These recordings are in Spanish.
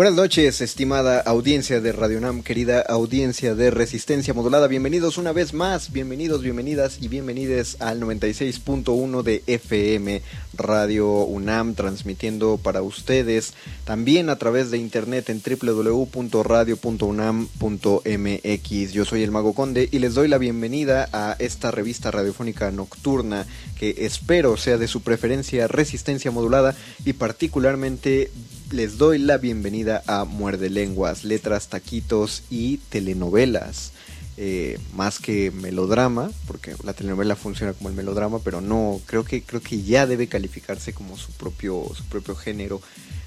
Buenas noches, estimada audiencia de Radio Nam, querida audiencia de Resistencia Modulada. Bienvenidos una vez más, bienvenidos, bienvenidas y bienvenides al 96.1 de FM Radio UNAM, transmitiendo para ustedes también a través de internet en www.radio.unam.mx. Yo soy el Mago Conde y les doy la bienvenida a esta revista radiofónica nocturna que espero sea de su preferencia Resistencia Modulada y particularmente les doy la bienvenida a Muerde Lenguas, letras, taquitos y telenovelas. Eh, más que melodrama, porque la telenovela funciona como el melodrama, pero no, creo que, creo que ya debe calificarse como su propio, su propio género.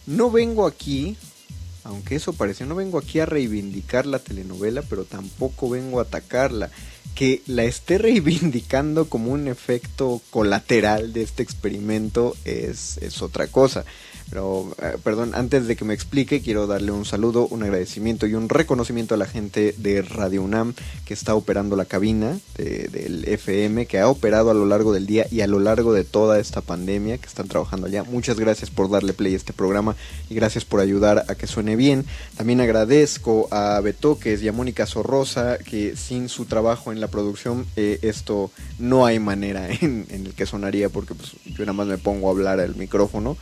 No vengo aquí, aunque eso parece, no vengo aquí a reivindicar la telenovela, pero tampoco vengo a atacarla. Que la esté reivindicando como un efecto colateral de este experimento es, es otra cosa. Pero, eh, perdón, antes de que me explique, quiero darle un saludo, un agradecimiento y un reconocimiento a la gente de Radio UNAM que está operando la cabina del FM, que ha operado a lo largo del día y a lo largo de toda esta pandemia, que están trabajando allá. Muchas gracias por darle play a este programa y gracias por ayudar a que suene bien. También agradezco a Betoques y a Mónica Sorrosa, que sin su trabajo en la producción, eh, esto no hay manera en, el que sonaría, porque pues, yo nada más me pongo a hablar al micrófono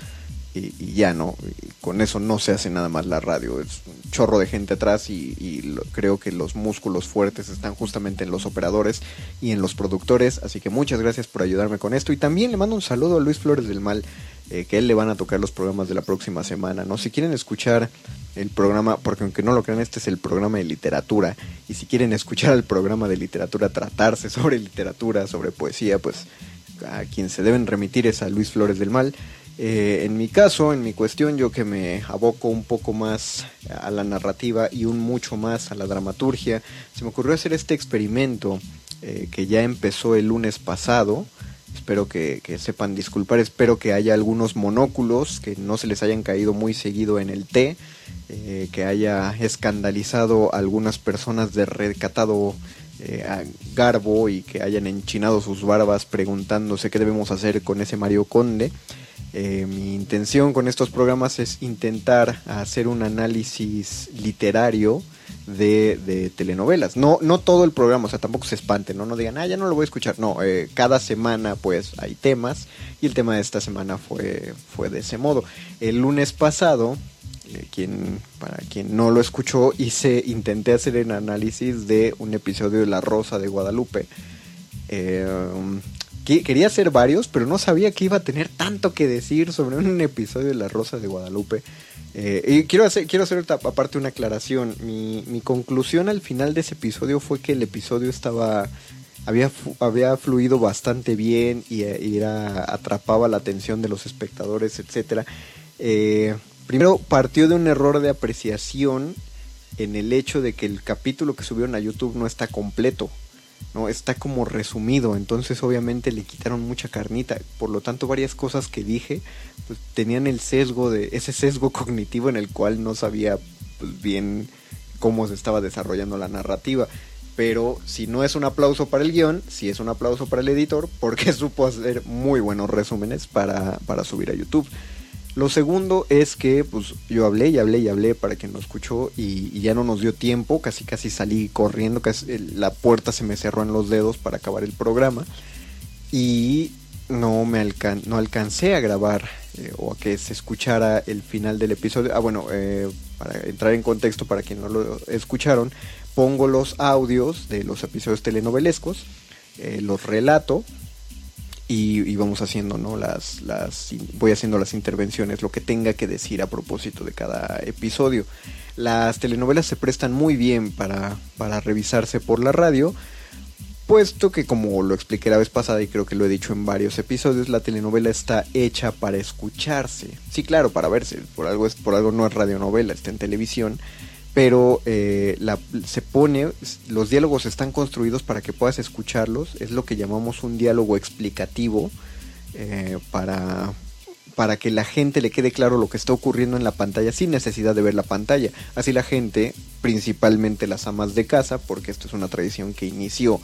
y, ya no, con eso no se hace nada más la radio, es un chorro de gente atrás y, creo que los músculos fuertes están justamente en los operadores y en los productores, así que muchas gracias por ayudarme con esto y también le mando un saludo a Luis Flores del Mal, eh, que él le van a tocar los programas de la próxima semana, ¿no? Si quieren escuchar el programa, porque aunque no lo crean, este es el programa de literatura, y si quieren escuchar el programa de literatura, tratarse sobre literatura, sobre poesía, pues a quien se deben remitir es a Luis Flores del Mal. Eh, en mi caso, en mi cuestión, yo que me aboco un poco más a la narrativa y un mucho más a la dramaturgia, se me ocurrió hacer este experimento eh, que ya empezó el lunes pasado. Espero que, sepan disculpar, espero que haya algunos monóculos que no se les hayan caído muy seguido en el té, eh, que haya escandalizado a algunas personas de recatado garbo y que hayan enchinado sus barbas preguntándose qué debemos hacer con ese Mario Conde. Eh, mi intención con estos programas es intentar hacer un análisis literario de, telenovelas. No, no todo el programa, o sea, tampoco se espanten, ¿no? No digan, ah, ya no lo voy a escuchar. No, eh, cada semana pues hay temas y el tema de esta semana fue, fue de ese modo. El lunes pasado, eh, quien, para quien no lo escuchó, hice, intenté hacer el análisis de un episodio de La Rosa de Guadalupe quería hacer varios, pero no sabía que iba a tener tanto que decir sobre un episodio de La Rosa de Guadalupe. Eh, y quiero hacer, quiero hacer aparte una aclaración. Mi, conclusión al final de ese episodio fue que el episodio estaba. Había, había fluido bastante bien y, era, atrapaba la atención de los espectadores, etc. Eh, primero partió de un error de apreciación en el hecho de que el capítulo que subieron a YouTube no está completo. ¿No? Está como resumido, entonces obviamente le quitaron mucha carnita, por lo tanto varias cosas que dije pues, tenían el sesgo de ese sesgo cognitivo en el cual no sabía pues, bien cómo se estaba desarrollando la narrativa. Pero si no es un aplauso para el guion, si es un aplauso para el editor, porque supo hacer muy buenos resúmenes para, para subir a YouTube. Lo segundo es que pues yo hablé y hablé y hablé para quien no escuchó y, ya no nos dio tiempo, casi casi salí corriendo, casi, la puerta se me cerró en los dedos para acabar el programa y no me alcan no alcancé a grabar eh, o a que se escuchara el final del episodio. Ah, bueno, eh, para entrar en contexto para quien no lo escucharon, pongo los audios de los episodios telenovelescos, eh, los relato y, vamos haciendo, ¿no? Las, las, voy haciendo las intervenciones, lo que tenga que decir a propósito de cada episodio. Las telenovelas se prestan muy bien para, para revisarse por la radio, puesto que como lo expliqué la vez pasada y creo que lo he dicho en varios episodios, la telenovela está hecha para escucharse. Sí, claro, para verse, por algo, es, por algo no es radionovela, está en televisión pero eh, la, se pone, los diálogos están construidos para que puedas escucharlos, es lo que llamamos un diálogo explicativo eh, para, para que la gente le quede claro lo que está ocurriendo en la pantalla sin necesidad de ver la pantalla. Así la gente, principalmente las amas de casa, porque esto es una tradición que inició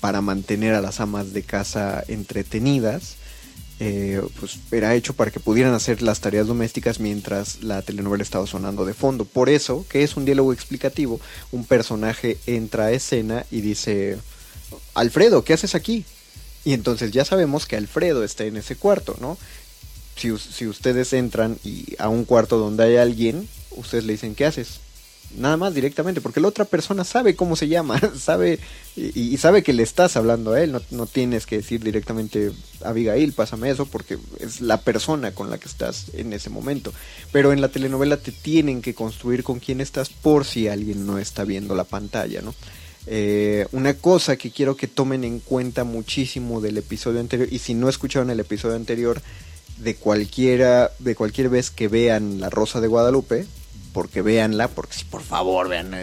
para mantener a las amas de casa entretenidas, eh, pues era hecho para que pudieran hacer las tareas domésticas mientras la telenovela estaba sonando de fondo. Por eso, que es un diálogo explicativo, un personaje entra a escena y dice, Alfredo, ¿qué haces aquí? Y entonces ya sabemos que Alfredo está en ese cuarto, ¿no? Si, si ustedes entran y a un cuarto donde hay alguien, ustedes le dicen, ¿qué haces? Nada más directamente, porque la otra persona sabe cómo se llama, sabe y, sabe que le estás hablando a él, no, no, tienes que decir directamente, Abigail, pásame eso, porque es la persona con la que estás en ese momento. Pero en la telenovela te tienen que construir con quién estás por si alguien no está viendo la pantalla, ¿no? Eh, una cosa que quiero que tomen en cuenta muchísimo del episodio anterior, y si no escucharon el episodio anterior, de cualquiera, de cualquier vez que vean La Rosa de Guadalupe, porque véanla, porque si por favor vean,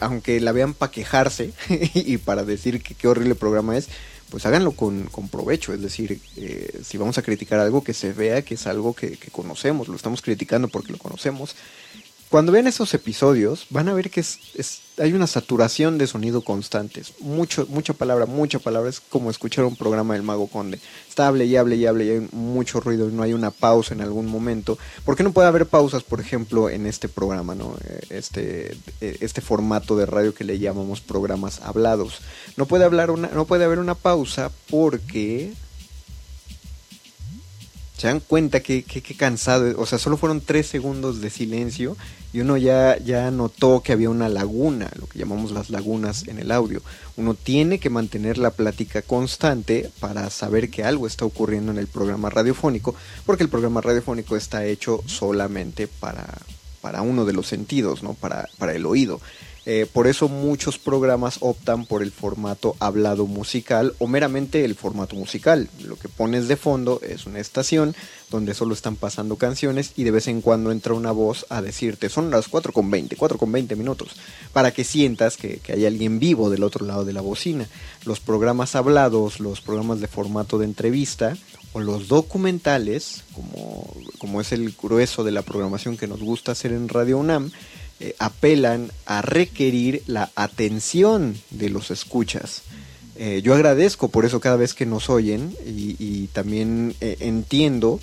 aunque la vean para quejarse y para decir que qué horrible programa es, pues háganlo con, con provecho, es decir, eh, si vamos a criticar algo que se vea que es algo que, que, conocemos, lo estamos criticando porque lo conocemos cuando vean esos episodios, van a ver que es, hay una saturación de sonido constantes. Mucho, mucha palabra, mucha palabra. Es como escuchar un programa del Mago Conde. Está hable y hable y hable y hay mucho ruido y no hay una pausa en algún momento. ¿Por qué no puede haber pausas, por ejemplo, en este programa, ¿no? Eh, este, eh, este formato de radio que le llamamos programas hablados? No puede, hablar una, no puede haber una pausa porque se dan cuenta que, que, cansado, o sea, solo fueron tres segundos de silencio y uno ya, ya notó que había una laguna, lo que llamamos las lagunas en el audio. Uno tiene que mantener la plática constante para saber que algo está ocurriendo en el programa radiofónico, porque el programa radiofónico está hecho solamente para, para uno de los sentidos, ¿no? Para, para el oído. Eh, por eso muchos programas optan por el formato hablado musical o meramente el formato musical. Lo que pones de fondo es una estación donde solo están pasando canciones y de vez en cuando entra una voz a decirte son las 4 con 20, 4 con 20 minutos, para que sientas que, hay alguien vivo del otro lado de la bocina. Los programas hablados, los programas de formato de entrevista o los documentales, como, como es el grueso de la programación que nos gusta hacer en Radio UNAM, eh, apelan a requerir la atención de los escuchas. Eh, yo agradezco por eso cada vez que nos oyen y, también eh, entiendo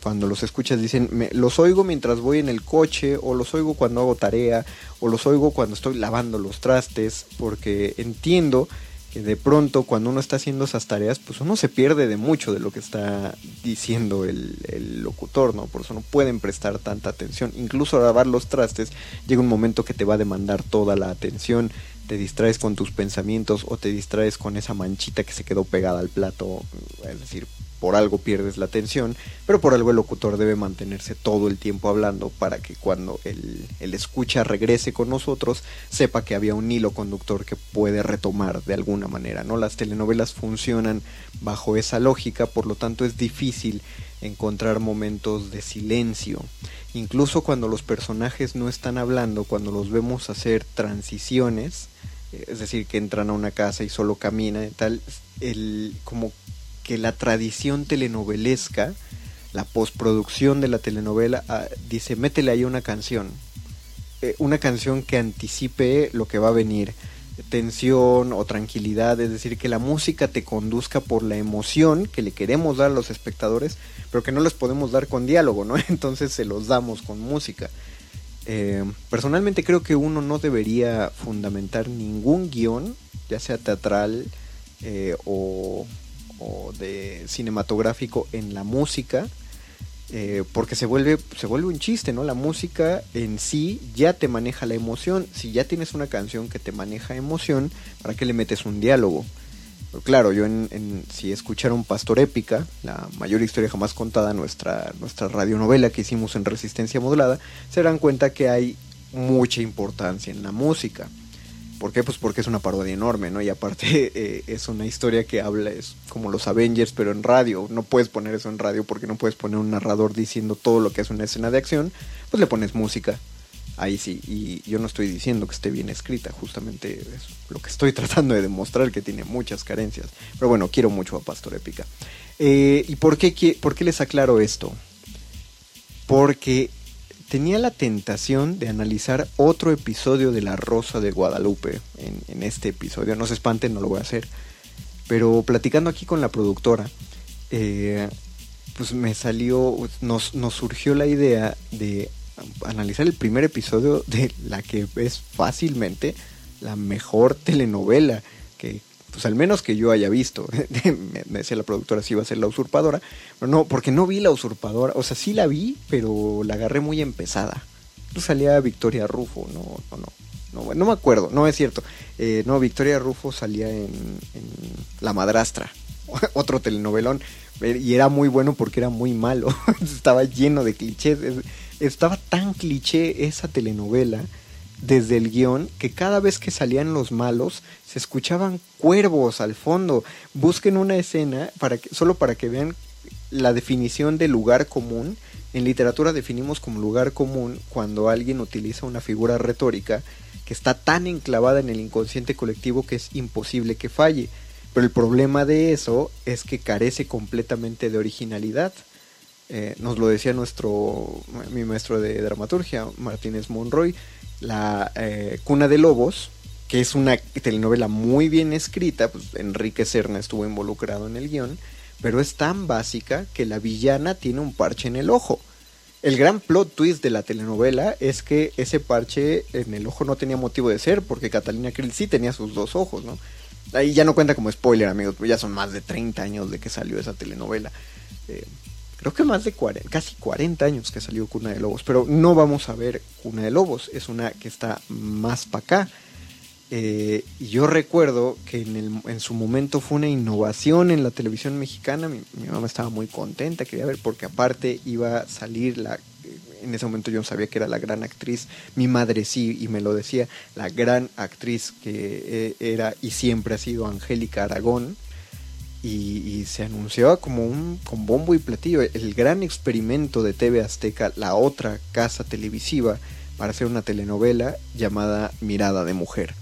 cuando los escuchas dicen, los oigo mientras voy en el coche o los oigo cuando hago tarea o los oigo cuando estoy lavando los trastes porque entiendo que de pronto cuando uno está haciendo esas tareas, pues uno se pierde de mucho de lo que está diciendo el, locutor, ¿no? Por eso no pueden prestar tanta atención. Incluso lavar los trastes llega un momento que te va a demandar toda la atención, te distraes con tus pensamientos o te distraes con esa manchita que se quedó pegada al plato, es decir, por algo pierdes la atención, pero por algo el locutor debe mantenerse todo el tiempo hablando para que cuando el, el, escucha regrese con nosotros sepa que había un hilo conductor que puede retomar de alguna manera. ¿no? Las telenovelas funcionan bajo esa lógica, por lo tanto es difícil encontrar momentos de silencio. Incluso cuando los personajes no están hablando, cuando los vemos hacer transiciones, eh, es decir, que entran a una casa y solo caminan y tal, el, como que la tradición telenovelesca, la postproducción de la telenovela, ah, dice, métele ahí una canción, eh, una canción que anticipe lo que va a venir, tensión o tranquilidad, es decir, que la música te conduzca por la emoción que le queremos dar a los espectadores, pero que no les podemos dar con diálogo, ¿no? Entonces se los damos con música. Eh, personalmente creo que uno no debería fundamentar ningún guion, ya sea teatral eh, o, o, de cinematográfico, en la música, eh, porque se vuelve, se vuelve un chiste, ¿no? La música en sí ya te maneja la emoción. Si ya tienes una canción que te maneja emoción, ¿para qué le metes un diálogo? claro, yo en, si escucharon Pastor Épica, la mayor historia jamás contada, nuestra, nuestra radionovela que hicimos en Resistencia Modulada, se darán cuenta que hay mucha importancia en la música. ¿Por qué? Pues porque es una parodia enorme, ¿no? Y aparte eh, es una historia que habla, es como los Avengers, pero en radio. No puedes poner eso en radio porque no puedes poner un narrador diciendo todo lo que es una escena de acción. Pues le pones música ahí sí. Y yo no estoy diciendo que esté bien escrita, justamente es lo que estoy tratando de demostrar, que tiene muchas carencias. Pero bueno, quiero mucho a Pastor Épica. Eh, ¿Y por qué, por qué les aclaro esto? Porque tenía la tentación de analizar otro episodio de La Rosa de Guadalupe en, este episodio. No se espanten, no lo voy a hacer. Pero platicando aquí con la productora, eh, pues me salió, nos, nos surgió la idea de analizar el primer episodio de la que es fácilmente la mejor telenovela que, pues al menos que yo haya visto. me, decía la productora si iba a ser la usurpadora. Pero no, porque no vi la usurpadora. O sea, sí la vi, pero la agarré muy empezada. No salía Victoria Rufo, no, no, no. No, no me acuerdo, no es cierto. Eh, no, Victoria Rufo salía en, en La Madrastra, otro telenovelón. Y era muy bueno porque era muy malo. Estaba lleno de clichés estaba tan cliché esa telenovela desde el guion que cada vez que salían los malos se escuchaban cuervos al fondo. Busquen una escena para que, solo para que vean la definición de lugar común. En literatura definimos como lugar común cuando alguien utiliza una figura retórica que está tan enclavada en el inconsciente colectivo que es imposible que falle. Pero el problema de eso es que carece completamente de originalidad. Eh, nos lo decía nuestro mi maestro de dramaturgia, Martínez Monroy, la eh, Cuna de Lobos, que es una telenovela muy bien escrita, pues Enrique Serna estuvo involucrado en el guion, pero es tan básica que la villana tiene un parche en el ojo. El gran plot twist de la telenovela es que ese parche en el ojo no tenía motivo de ser, porque Catalina Krill sí tenía sus dos ojos, ¿no? Ahí ya no cuenta como spoiler, amigos, ya son más de 30 años de que salió esa telenovela. Eh, creo que más de 40, casi 40 años que salió Cuna de Lobos, pero no vamos a ver Cuna de Lobos, es una que está más para acá. Eh, y yo recuerdo que en, el, en, su momento fue una innovación en la televisión mexicana, mi, mamá estaba muy contenta, quería ver, porque aparte iba a salir la... En ese momento yo no sabía que era la gran actriz, mi madre sí, y me lo decía, la gran actriz que eh, era y siempre ha sido Angélica Aragón, y, se anunciaba como un con bombo y platillo el gran experimento de TV Azteca, la otra casa televisiva para hacer una telenovela llamada Mirada de Mujer.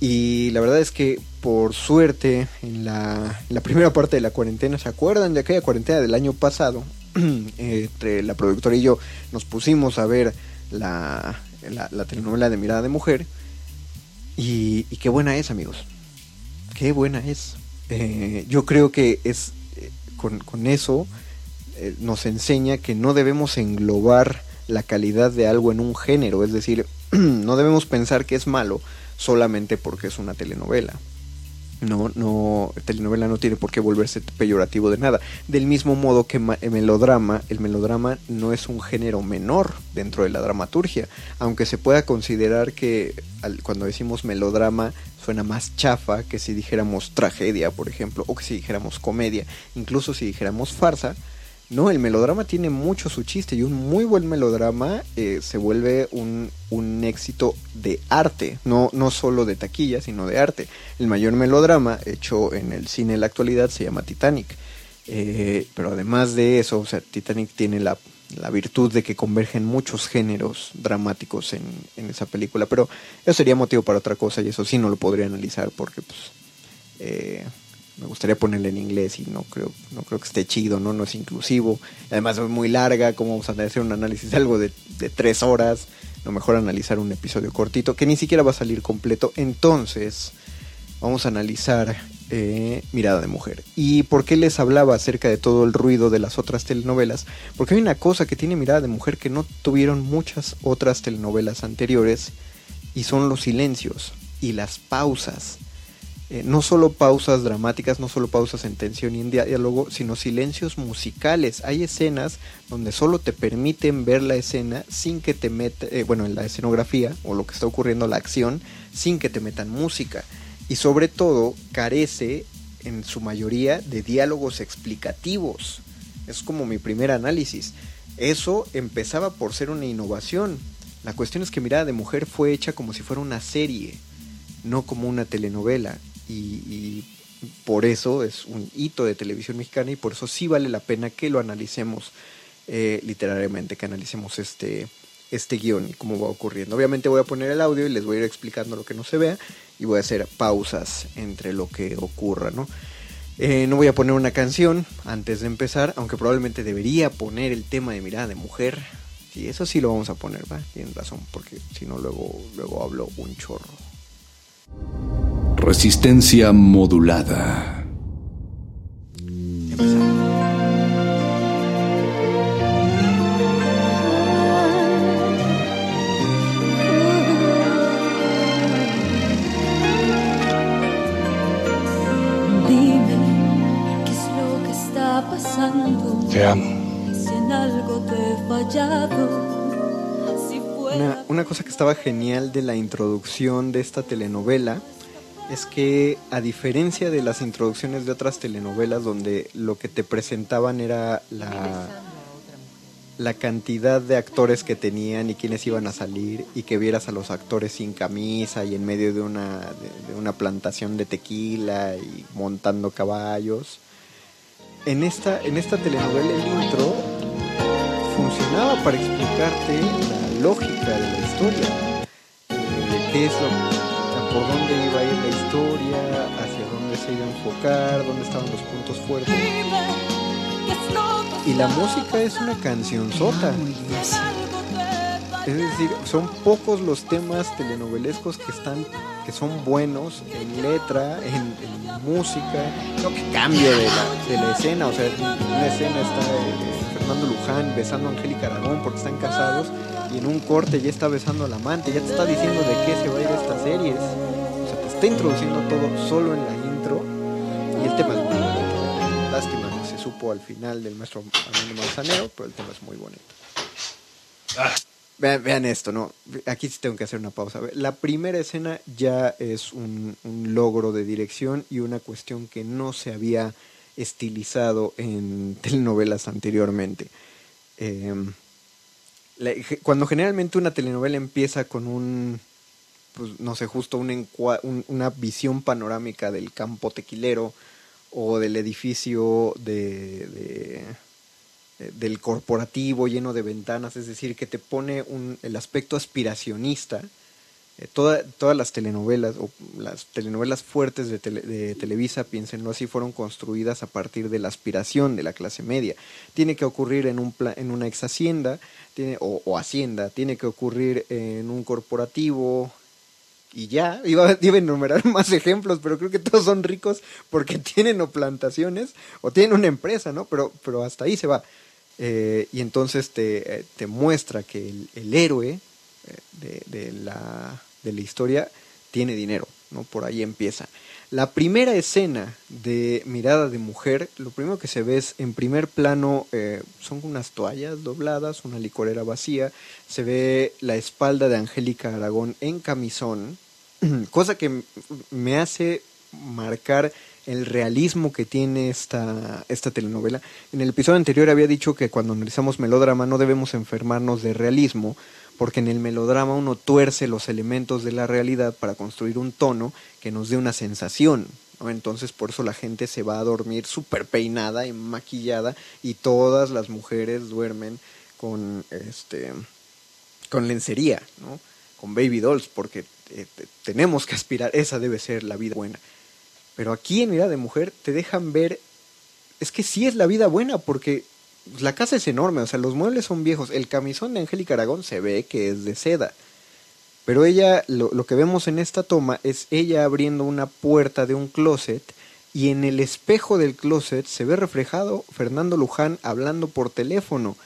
Y la verdad es que por suerte en la, primera parte de la cuarentena, ¿se acuerdan de aquella cuarentena del año pasado? Entre la productora y yo nos pusimos a ver la, la, telenovela de Mirada de Mujer. y qué buena es, amigos. Qué buena es. Eh, yo creo que es eh, con, eso eh, nos enseña que no debemos englobar la calidad de algo en un género, es decir, no debemos pensar que es malo solamente porque es una telenovela. No, no, telenovela no tiene por qué volverse peyorativo de nada. Del mismo modo que el melodrama, el melodrama no es un género menor dentro de la dramaturgia, aunque se pueda considerar que cuando decimos melodrama suena más chafa que si dijéramos tragedia, por ejemplo, o que si dijéramos comedia, incluso si dijéramos farsa. No, el melodrama tiene mucho su chiste y un muy buen melodrama eh, se vuelve un, un, éxito de arte, no, no solo de taquilla, sino de arte. El mayor melodrama hecho en el cine en la actualidad se llama Titanic. Eh, pero además de eso, o sea, Titanic tiene la, la virtud de que convergen muchos géneros dramáticos en, en, esa película. Pero eso sería motivo para otra cosa y eso sí no lo podría analizar porque pues, eh, me gustaría ponerle en inglés y no creo, no creo que esté chido, ¿no? No es inclusivo. Además es muy larga, ¿cómo vamos a hacer un análisis de algo de, de tres horas? Lo mejor analizar un episodio cortito que ni siquiera va a salir completo. Entonces, vamos a analizar eh, Mirada de Mujer. ¿Y por qué les hablaba acerca de todo el ruido de las otras telenovelas? Porque hay una cosa que tiene Mirada de Mujer que no tuvieron muchas otras telenovelas anteriores y son los silencios y las pausas. Eh, no solo pausas dramáticas, no solo pausas en tensión y en diálogo, sino silencios musicales. Hay escenas donde solo te permiten ver la escena sin que te meta, eh, bueno, en la escenografía o lo que está ocurriendo, la acción, sin que te metan música y sobre todo carece en su mayoría de diálogos explicativos. Es como mi primer análisis. Eso empezaba por ser una innovación. La cuestión es que Mirada de Mujer fue hecha como si fuera una serie, no como una telenovela. Y, y, por eso es un hito de televisión mexicana y por eso sí vale la pena que lo analicemos eh, literariamente, que analicemos este, este guion y cómo va ocurriendo. Obviamente voy a poner el audio y les voy a ir explicando lo que no se vea y voy a hacer pausas entre lo que ocurra, ¿no? Eh, no voy a poner una canción antes de empezar, aunque probablemente debería poner el tema de mirada de mujer. Sí, eso sí lo vamos a poner, ¿va? Tienen razón, porque si no luego, luego hablo un chorro. Resistencia modulada. Empezamos. Te amo. Una, una, cosa que estaba genial de la introducción de esta telenovela es que a diferencia de las introducciones de otras telenovelas donde lo que te presentaban era la, la cantidad de actores que tenían y quiénes iban a salir y que vieras a los actores sin camisa y en medio de una, de, de una plantación de tequila y montando caballos en esta, en esta telenovela el intro funcionaba para explicarte la lógica de la historia. Eh, qué es lo, por dónde iba a ir la historia, hacia dónde se iba a enfocar, dónde estaban los puntos fuertes. Y la música es una canción sota. Es decir, son pocos los temas telenovelescos que están que son buenos en letra, en, música, no que cambio de la, de la, escena, o sea, una escena está eh, Fernando Luján besando a Angélica Aragón porque están casados y en un corte ya está besando al amante, ya te está diciendo de qué se va a ir esta serie, o sea, te está introduciendo todo solo en la intro y el tema es muy bonito. Lástima que se supo al final del maestro Armando Manzanero, pero el tema es muy bonito. Vean, vean, esto, ¿no? Aquí sí tengo que hacer una pausa. La primera escena ya es un, un, logro de dirección y una cuestión que no se había estilizado en telenovelas anteriormente. Eh, la, cuando generalmente una telenovela empieza con un, pues no sé, justo un, un, una visión panorámica del campo tequilero o del edificio de, de del corporativo lleno de ventanas, es decir, que te pone un, el aspecto aspiracionista. Eh, toda, todas las telenovelas o las telenovelas fuertes de, tele, de, Televisa, piénsenlo así, fueron construidas a partir de la aspiración de la clase media. Tiene que ocurrir en, un en una ex hacienda tiene, o, o hacienda, tiene que ocurrir en un corporativo, y ya, iba, a enumerar más ejemplos, pero creo que todos son ricos porque tienen o plantaciones o tienen una empresa, ¿no? Pero, pero hasta ahí se va. Eh, y entonces te, eh, te, muestra que el, el héroe eh, de, de, la, de la historia tiene dinero, ¿no? Por ahí empieza. La primera escena de Mirada de Mujer, lo primero que se ve es en primer plano eh, son unas toallas dobladas, una licorera vacía, se ve la espalda de Angélica Aragón en camisón, cosa que me hace marcar el realismo que tiene esta, esta telenovela. En el episodio anterior había dicho que cuando analizamos melodrama no debemos enfermarnos de realismo, porque en el melodrama uno tuerce los elementos de la realidad para construir un tono que nos dé una sensación. ¿no? Entonces por eso la gente se va a dormir súper peinada y maquillada y todas las mujeres duermen con este con lencería, ¿no? Con baby dolls, porque eh, tenemos que aspirar, esa debe ser la vida buena. Pero aquí en Mirada de Mujer te dejan ver, es que sí es la vida buena, porque la casa es enorme, o sea, los muebles son viejos, el camisón de Angélica Aragón se ve que es de seda. Pero ella, lo, lo que vemos en esta toma es ella abriendo una puerta de un closet y en el espejo del closet se ve reflejado Fernando Luján hablando por teléfono.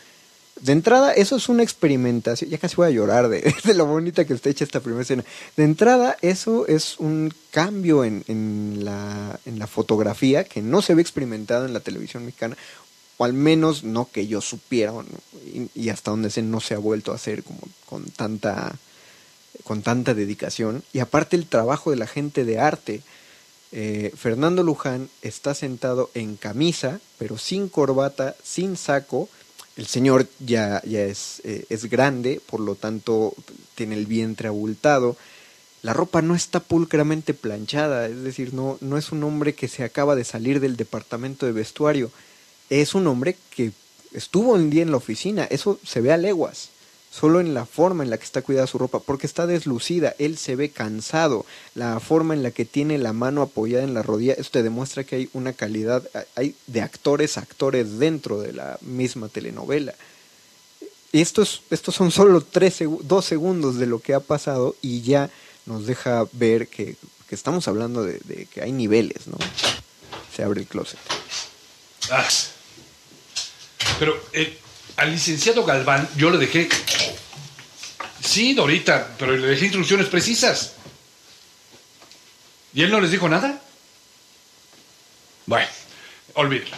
De entrada, eso es una experimentación. Ya casi voy a llorar de, lo bonita que está hecha esta primera escena. De entrada, eso es un cambio en, en, la, en la fotografía que no se ve experimentado en la televisión mexicana, o al menos no que yo supiera, y, hasta donde se no se ha vuelto a hacer como con tanta, con tanta dedicación. Y aparte, el trabajo de la gente de arte. Eh, Fernando Luján está sentado en camisa, pero sin corbata, sin saco el señor ya, ya es, eh, es grande, por lo tanto tiene el vientre abultado. La ropa no está pulcramente planchada, es decir, no, no es un hombre que se acaba de salir del departamento de vestuario, es un hombre que estuvo un día en la oficina, eso se ve a leguas, solo en la forma en la que está cuidada su ropa, porque está deslucida, él se ve cansado, la forma en la que tiene la mano apoyada en la rodilla, esto te demuestra que hay una calidad, hay de actores actores dentro de la misma telenovela. Y estos, estos son solo tres, dos segundos de lo que ha pasado y ya nos deja ver que, que estamos hablando de, de, que hay niveles, ¿no? Se abre el closet. Ah, pero eh, al licenciado Galván yo le dejé... Sí, Dorita, pero le dejé instrucciones precisas. ¿Y él no les dijo nada? Bueno, olvídelo.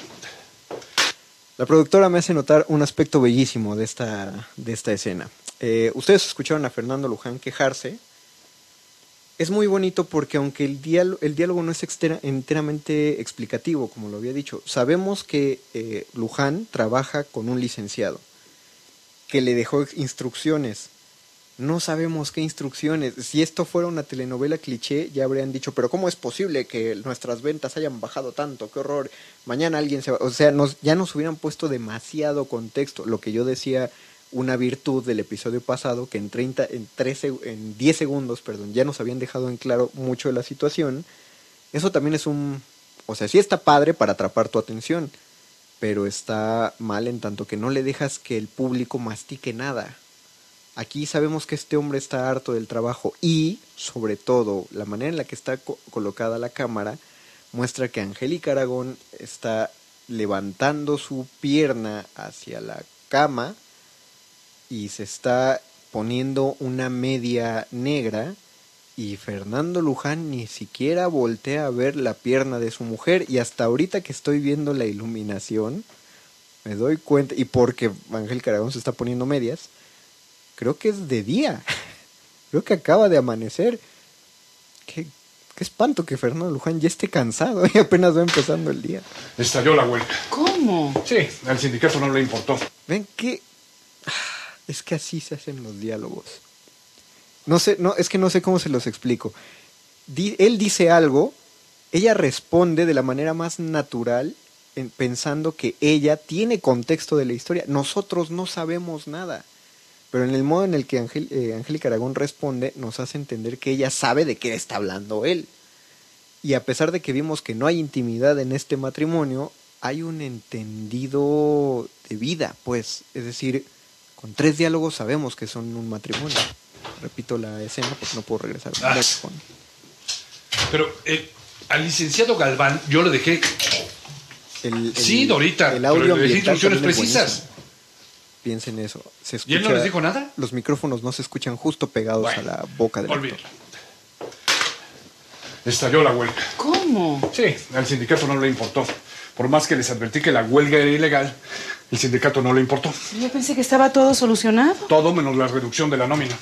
La productora me hace notar un aspecto bellísimo de esta, de esta escena. Eh, ustedes escucharon a Fernando Luján quejarse. Es muy bonito porque aunque el diálogo, no es enteramente explicativo, como lo había dicho, sabemos que eh, Luján trabaja con un licenciado, que le dejó instrucciones. No sabemos qué instrucciones. Si esto fuera una telenovela cliché, ya habrían dicho, pero ¿cómo es posible que nuestras ventas hayan bajado tanto? ¡Qué horror! Mañana alguien se va... O sea, nos, ya nos hubieran puesto demasiado contexto. Lo que yo decía, una virtud del episodio pasado, que en, 30, en, 13, en 10 segundos perdón, ya nos habían dejado en claro mucho de la situación. Eso también es un... O sea, sí está padre para atrapar tu atención, pero está mal en tanto que no le dejas que el público mastique nada. Aquí sabemos que este hombre está harto del trabajo y, sobre todo, la manera en la que está co colocada la cámara muestra que Angélica Aragón está levantando su pierna hacia la cama y se está poniendo una media negra y Fernando Luján ni siquiera voltea a ver la pierna de su mujer y hasta ahorita que estoy viendo la iluminación me doy cuenta y porque Angélica Aragón se está poniendo medias creo que es de día. Creo que acaba de amanecer. Qué, qué espanto que Fernando Luján ya esté cansado y apenas va empezando el día. Estalló la huelga. ¿Cómo? Sí, al sindicato no le importó. Ven que es que así se hacen los diálogos. No sé, no, es que no sé cómo se los explico. Él dice algo, ella responde de la manera más natural, en, pensando que ella tiene contexto de la historia. Nosotros no sabemos nada. Pero en el modo en el que Angel, eh, Angélica Aragón responde, nos hace entender que ella sabe de qué está hablando él. Y a pesar de que vimos que no hay intimidad en este matrimonio, hay un entendido de vida, pues. Es decir, con tres diálogos sabemos que son un matrimonio. Repito la escena porque no puedo regresar. Ah. Pero eh, al licenciado Galván yo le dejé... El, el, sí, Dorita, el audio pero le dejé instrucciones precisas. buenísimo. Piensen eso. Se ¿Y él no les dijo nada? Los micrófonos no se escuchan justo pegados Bueno, a la boca del actor. Olvídalo. Estalló la huelga. ¿Cómo? Sí, al sindicato no le importó. Por más que les advertí que la huelga era ilegal, el sindicato no le importó. Yo pensé que estaba todo solucionado. Todo menos la reducción de la nómina.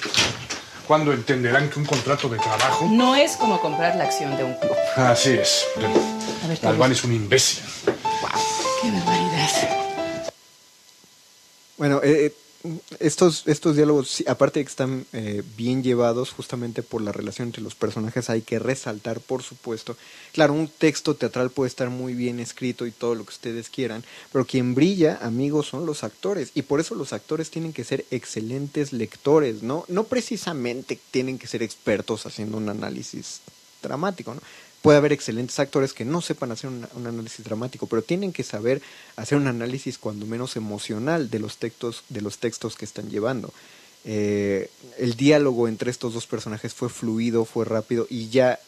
¿Cuándo entenderán que un contrato de trabajo? No es como comprar la acción de un club. Así es. A ver, Galván es un imbécil. Qué barbaridad. Bueno, eh, eh, estos, estos diálogos, aparte de que están eh, bien llevados justamente por la relación entre los personajes, hay que resaltar, por supuesto. Claro, un texto teatral puede estar muy bien escrito y todo lo que ustedes quieran, pero quien brilla, amigos, son los actores. Y por eso los actores tienen que ser excelentes lectores, ¿no? No precisamente tienen que ser expertos haciendo un análisis dramático, ¿no? Puede haber excelentes actores que no sepan hacer un, análisis dramático, pero tienen que saber hacer un análisis cuando menos emocional de los textos, de los textos que están llevando. Eh, el diálogo entre estos dos personajes fue fluido, fue rápido y ya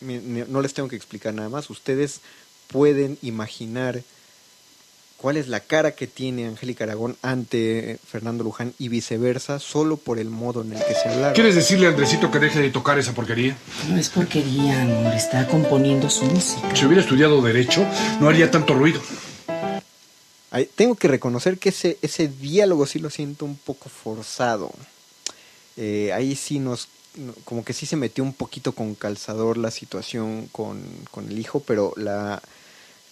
no les tengo que explicar nada más. Ustedes pueden imaginar cuál es la cara que tiene Angélica Aragón ante Fernando Luján y viceversa, solo por el modo en el que se hablaron. ¿Quieres decirle a Andresito que deje de tocar esa porquería? No es porquería, amor. Está componiendo su música. Si hubiera estudiado Derecho, no haría tanto ruido. Ay, tengo que reconocer que ese, ese diálogo sí lo siento un poco forzado. Eh, ahí sí nos, no- como que sí se metió un poquito con calzador la situación con, con el hijo, pero la,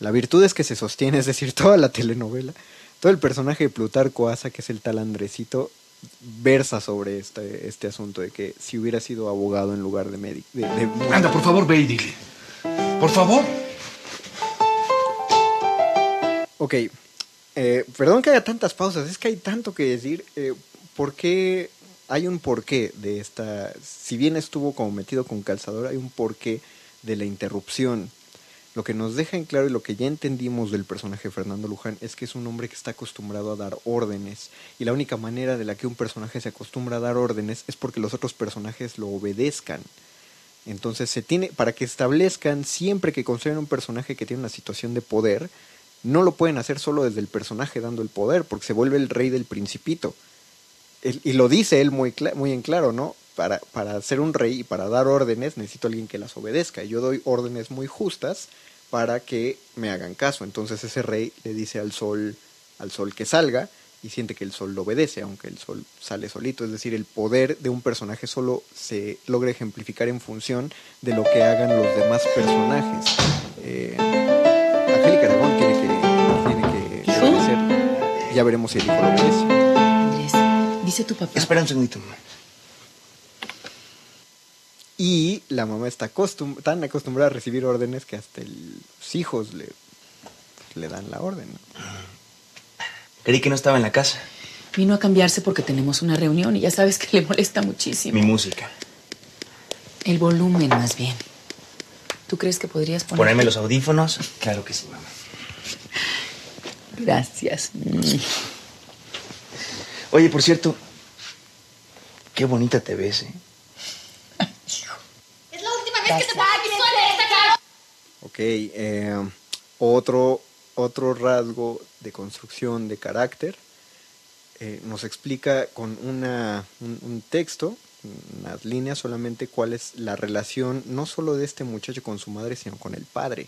la virtud es que se sostiene, es decir, toda la telenovela, todo el personaje de Plutarco Asa, que es el tal Andresito, versa sobre este, este asunto de que si hubiera sido abogado en lugar de médico. de- de- Anda, por favor, ve y dile. Por favor. Ok, eh, perdón que haya tantas pausas, es que hay tanto que decir. Eh, ¿Por qué? Hay un porqué de esta. Si bien estuvo como metido con calzador, hay un porqué de la interrupción. Lo que nos deja en claro y lo que ya entendimos del personaje Fernando Luján es que es un hombre que está acostumbrado a dar órdenes. Y la única manera de la que un personaje se acostumbra a dar órdenes es porque los otros personajes lo obedezcan. Entonces se tiene, para que establezcan siempre que construyen un personaje que tiene una situación de poder, no lo pueden hacer solo desde el personaje dando el poder, porque se vuelve el rey del principito. Y lo dice él muy, muy en claro, ¿no? Para, para ser un rey y para dar órdenes necesito a alguien que las obedezca. Yo doy órdenes muy justas para que me hagan caso. Entonces ese rey le dice al sol, al sol que salga y siente que el sol lo obedece, aunque el sol sale solito. Es decir, el poder de un personaje solo se logra ejemplificar en función de lo que hagan los demás personajes. Eh, Angélica Aragón tiene que, tiene que obedecer. Ya veremos si el hijo lo obedece. Andrés, dice tu papá. Espera un segundito. mamá. Y la mamá está acostum- tan acostumbrada a recibir órdenes que hasta el- los hijos le, le dan la orden. ¿no? Creí que no estaba en la casa. Vino a cambiarse porque tenemos una reunión y ya sabes que le molesta muchísimo. Mi música. El volumen, más bien. ¿Tú crees que podrías poner... Ponerme los audífonos. Claro que sí, mamá. Gracias. Oye, por cierto, qué bonita te ves, ¿eh? Es la última vez que te pongo pistola, ¿está claro? Ok, eh, otro, otro rasgo de construcción de carácter eh, nos explica con una, un, texto, unas líneas solamente, cuál es la relación no solo de este muchacho con su madre, sino con el padre.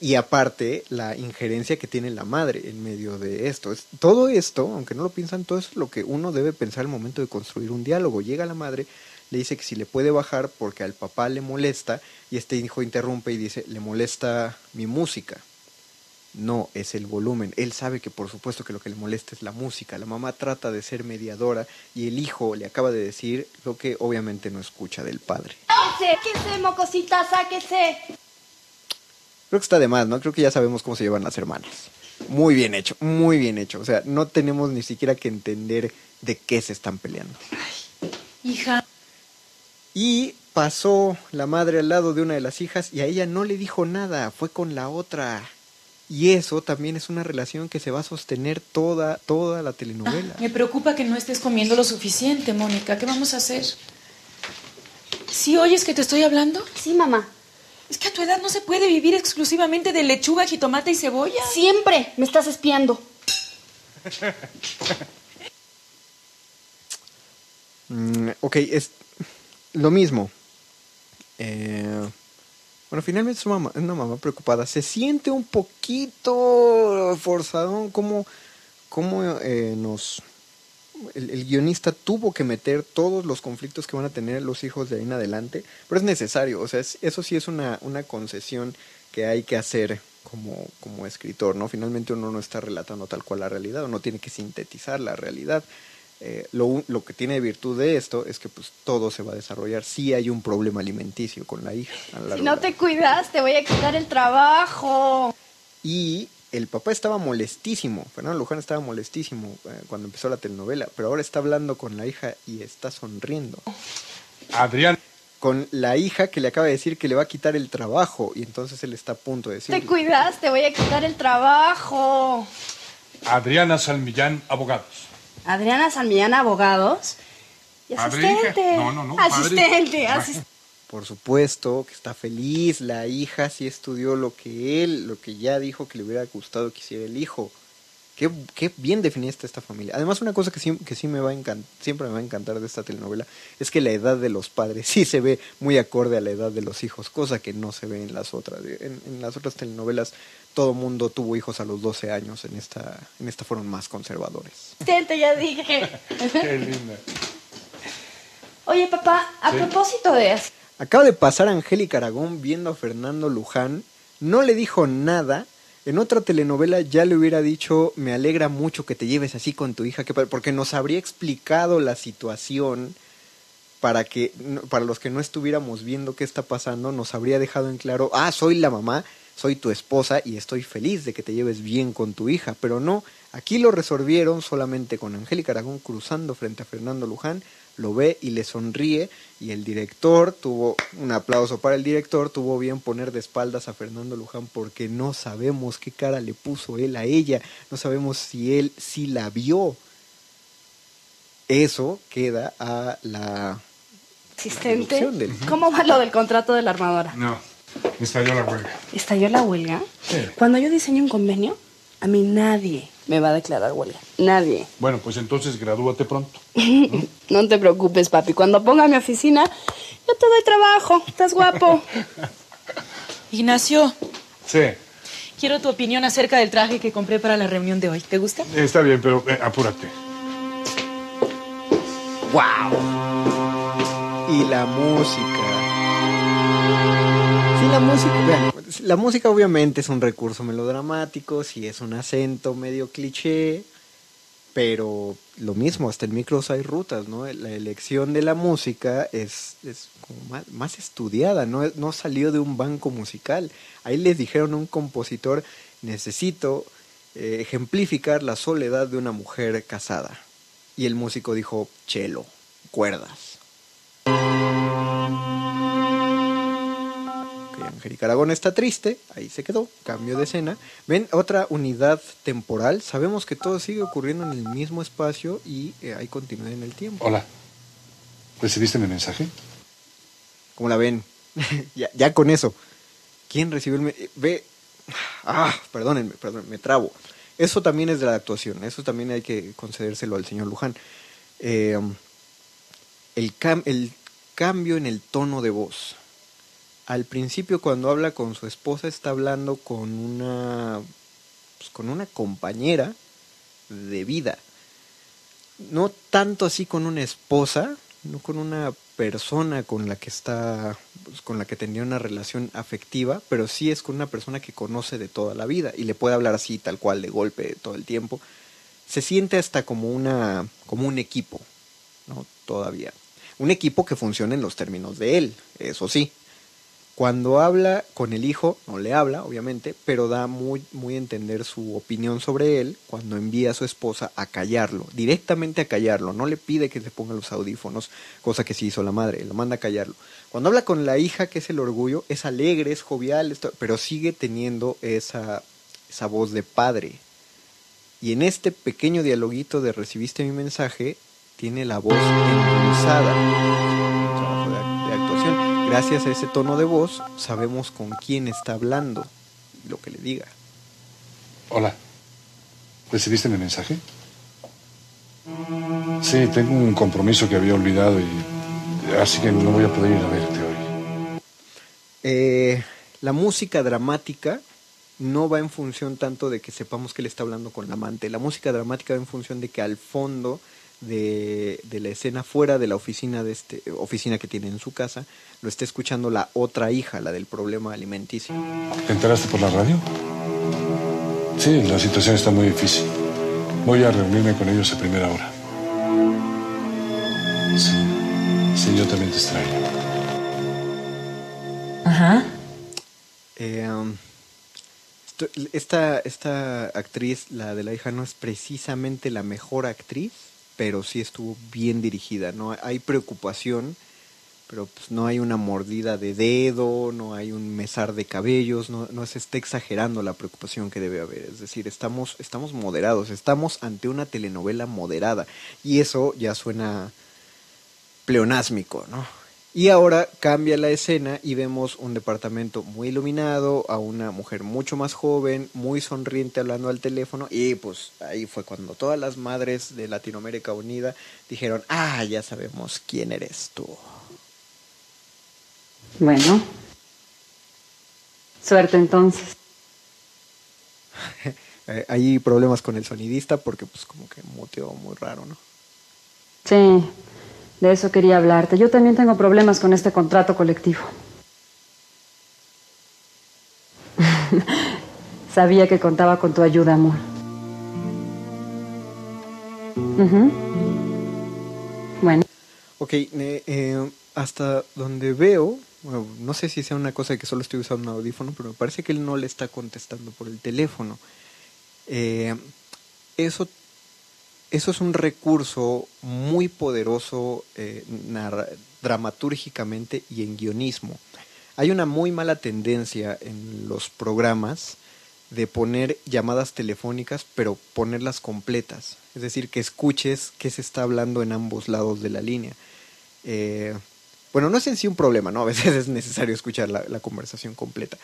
Y aparte, la injerencia que tiene la madre en medio de esto. Es, todo esto, aunque no lo piensan, todo eso es lo que uno debe pensar al momento de construir un diálogo. Llega la madre, le dice que si le puede bajar porque al papá le molesta, y este hijo interrumpe y dice, le molesta mi música. No, es el volumen. Él sabe que por supuesto que lo que le molesta es la música. La mamá trata de ser mediadora y el hijo le acaba de decir lo que obviamente no escucha del padre. Sáquese, mocosita, sáquese. Creo que está de más, ¿no? Creo que ya sabemos cómo se llevan las hermanas. Muy bien hecho, muy bien hecho. O sea, no tenemos ni siquiera que entender de qué se están peleando. Hija, Y pasó la madre al lado de una de las hijas y a ella no le dijo nada, fue con la otra. Y eso también es una relación que se va a sostener toda, toda la telenovela. me preocupa que no estés comiendo lo suficiente, Mónica. ¿Qué vamos a hacer? ¿Sí oyes que te estoy hablando? Sí, mamá. Es que a tu edad no se puede vivir exclusivamente de lechuga, jitomate y cebolla. Siempre me estás espiando. Mm, ok, es lo mismo. Eh, bueno, finalmente una, mamá, una mamá preocupada. Se siente un poquito forzadón como, como eh, nos... El, el guionista tuvo que meter todos los conflictos que van a tener los hijos de ahí en adelante, pero es necesario, o sea, es- eso sí es una, una concesión que hay que hacer como, como escritor, ¿no? Finalmente uno no está relatando tal cual la realidad, uno tiene que sintetizar la realidad. Eh, lo, lo que tiene virtud de esto es que pues todo se va a desarrollar. Sí hay un problema alimenticio con la hija. Si no de te cuidas, te voy a quitar el trabajo. Y el papá estaba molestísimo, Fernando Luján estaba molestísimo eh, cuando empezó la telenovela, pero ahora está hablando con la hija y está sonriendo. Adrián. Con la hija que le acaba de decir que le va a quitar el trabajo y entonces él está a punto de Te decir... cuidas, te voy a quitar el trabajo. Adriana Salmillán, abogados. Adriana Salmillán, abogados. Y asistente. No, no, no. Asistente, asistente. Por supuesto que está feliz, la hija sí estudió lo que él, lo que ya dijo que le hubiera gustado que hiciera el hijo. Qué, qué bien definida está esta familia. Además, una cosa que sí, que sí me va a encantar, siempre me va a encantar de esta telenovela, es que la edad de los padres sí se ve muy acorde a la edad de los hijos, cosa que no se ve en las otras. En, en las otras telenovelas todo mundo tuvo hijos a los 12 años, en esta, en esta fueron más conservadores. Asistente, ya dije. Qué linda. Oye, papá, a Sí. propósito de eso. Acaba de pasar Angélica Aragón viendo a Fernando Luján, no le dijo nada. En otra telenovela ya le hubiera dicho, me alegra mucho que te lleves así con tu hija, que porque nos habría explicado la situación para que para los que no estuviéramos viendo qué está pasando, nos habría dejado en claro, ah, soy la mamá, soy tu esposa y estoy feliz de que te lleves bien con tu hija, pero no, aquí lo resolvieron solamente con Angélica Aragón cruzando frente a Fernando Luján, lo ve y le sonríe y el director tuvo un aplauso para el director, tuvo bien poner de espaldas a Fernando Luján porque no sabemos qué cara le puso él a ella, no sabemos si él sí la vio. Eso queda a la Asistente. Del- ¿Cómo va lo del contrato de la armadora? No, estalló la huelga. ¿Estalló la huelga? Sí. Cuando yo diseño un convenio, a mí nadie me va a declarar huelga. Nadie. Bueno, pues entonces gradúate pronto. No te preocupes, papi. Cuando ponga mi oficina, yo te doy trabajo. Estás guapo. Ignacio, Sí, quiero tu opinión acerca del traje que compré para la reunión de hoy. ¿Te gusta? está bien, pero eh, apúrate. y la música. Sí, la música, vean, la música obviamente es un recurso melodramático, sí es un acento medio cliché, pero lo mismo, hasta en micros hay rutas, ¿no? La elección de la música es, es como más, más estudiada, ¿no? no salió de un banco musical. Ahí les dijeron a un compositor, necesito eh, ejemplificar la soledad de una mujer casada. Y el músico dijo, chelo, cuerdas. Ok, Angélica Aragón está triste, ahí se quedó, cambio de escena. Ven, otra unidad temporal, sabemos que todo sigue ocurriendo en el mismo espacio y eh, hay continuidad en el tiempo. Hola. ¿Recibiste mi mensaje? ¿Cómo la ven? ya, ya con eso. ¿Quién recibió el... me- eh, Ve... Ah, perdónenme, perdón, me trabo. Eso también es de la actuación, eso también hay que concedérselo al señor Luján. Eh, el, cam- el cambio en el tono de voz. Al principio cuando habla con su esposa está hablando con una pues, con una compañera de vida. No tanto así con una esposa, no con una persona con la que está pues, con la que tendría una relación afectiva, pero sí es con una persona que conoce de toda la vida y le puede hablar así tal cual de golpe todo el tiempo. Se siente hasta como una como un equipo, ¿no? Todavía. Un equipo que funciona en los términos de él, eso sí. Cuando habla con el hijo, no le habla, obviamente, pero da muy, entender su opinión sobre él cuando envía a su esposa a callarlo, directamente a callarlo. No le pide que se ponga los audífonos, cosa que sí hizo la madre, lo manda a callarlo. Cuando habla con la hija, que es el orgullo, es alegre, es jovial, pero sigue teniendo esa, esa voz de padre. Y en este pequeño dialoguito de recibiste mi mensaje, tiene la voz endulzada. Gracias a ese tono de voz, sabemos con quién está hablando, lo que le diga. Hola. ¿Recibiste mi mensaje? Sí, tengo un compromiso que había olvidado y así que no voy a poder ir a verte hoy. Eh, la música dramática no va en función tanto de que sepamos que él está hablando con la amante. La música dramática va en función de que al fondo de, de la escena fuera de la oficina de este oficina que tiene en su casa lo está escuchando la otra hija, la del problema alimenticio. ¿Te enteraste por la radio? Sí, la situación está muy difícil. Voy a reunirme con ellos a primera hora. Sí, sí, yo también te extraño. Ajá. Eh, um, esto- esta, esta actriz, la de la hija, no es precisamente la mejor actriz, pero sí estuvo bien dirigida. No hay preocupación, pero pues no hay una mordida de dedo, no hay un mesar de cabellos, no, no se está exagerando la preocupación que debe haber. Es decir, estamos, estamos moderados, estamos ante una telenovela moderada. Y eso ya suena pleonásmico, ¿no? Y ahora cambia la escena y vemos un departamento muy iluminado, a una mujer mucho más joven, muy sonriente hablando al teléfono y pues ahí fue cuando todas las madres de Latinoamérica Unida dijeron, ah, ya sabemos quién eres tú. Bueno. Suerte entonces. Eh, hay problemas con el sonidista porque pues como que muteó muy raro, ¿no? Sí, de eso quería hablarte. Yo también tengo problemas con este contrato colectivo. Sabía que contaba con tu ayuda, amor. Ujú. Bueno, Ok, eh, eh, hasta donde veo, no sé si sea una cosa de que solo estoy usando un audífono, pero me parece que él no le está contestando por el teléfono. Eh, eso, eso es un recurso muy poderoso eh, dramatúrgicamente y en guionismo. Hay una muy mala tendencia en los programas de poner llamadas telefónicas, pero ponerlas completas. Es decir, que escuches qué se está hablando en ambos lados de la línea. Eh, bueno, no es en sí un problema, ¿no? A veces es necesario escuchar la conversación completa.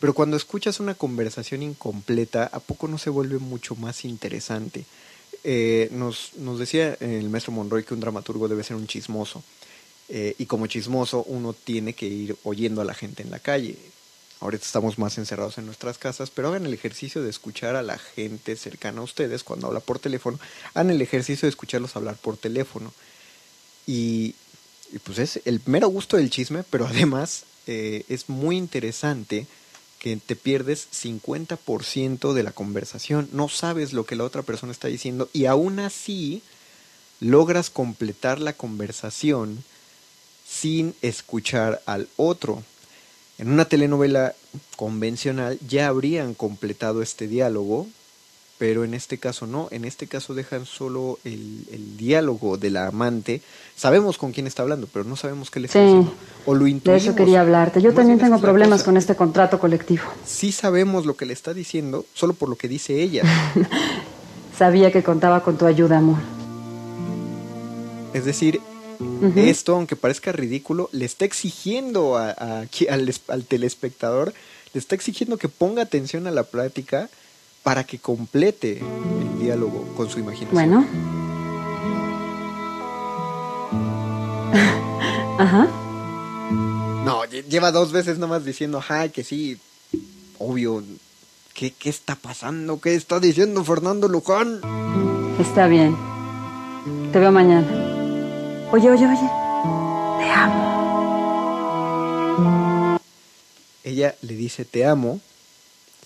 Pero cuando escuchas una conversación incompleta, ¿a poco no se vuelve mucho más interesante? Eh, nos, nos decía el maestro Monroy que un dramaturgo debe ser un chismoso. Eh, y como chismoso uno tiene que ir oyendo a la gente en la calle. Ahorita estamos más encerrados en nuestras casas, pero hagan el ejercicio de escuchar a la gente cercana a ustedes cuando habla por teléfono. Hagan el ejercicio de escucharlos hablar por teléfono. Y, pues es el mero gusto del chisme, pero además eh, es muy interesante que te pierdes 50% de la conversación. No sabes lo que la otra persona está diciendo y aún así logras completar la conversación sin escuchar al otro. En una telenovela convencional ya habrían completado este diálogo, pero en este caso no, en este caso dejan solo el, el diálogo de la amante. Sabemos con quién está hablando, pero no sabemos qué le está Sí, diciendo. O lo de intuimos. eso quería hablarte. Yo también tengo problemas con este contrato colectivo. Sí sabemos lo que le está diciendo, solo por lo que dice ella. Sabía que contaba con tu ayuda, amor. Es decir, esto, aunque parezca ridículo, le está exigiendo a- a- qui- al, al telespectador, le está exigiendo que ponga atención a la plática para que complete el diálogo con su imaginación. Bueno. Ajá. No, lle- lleva dos veces nomás diciendo, ajá, que sí, obvio. ¿Qué, ¿Qué está pasando? ¿Qué está diciendo Fernando Luján? Está bien. Te veo mañana. Oye, oye, oye. Te amo. Ella le dice te amo,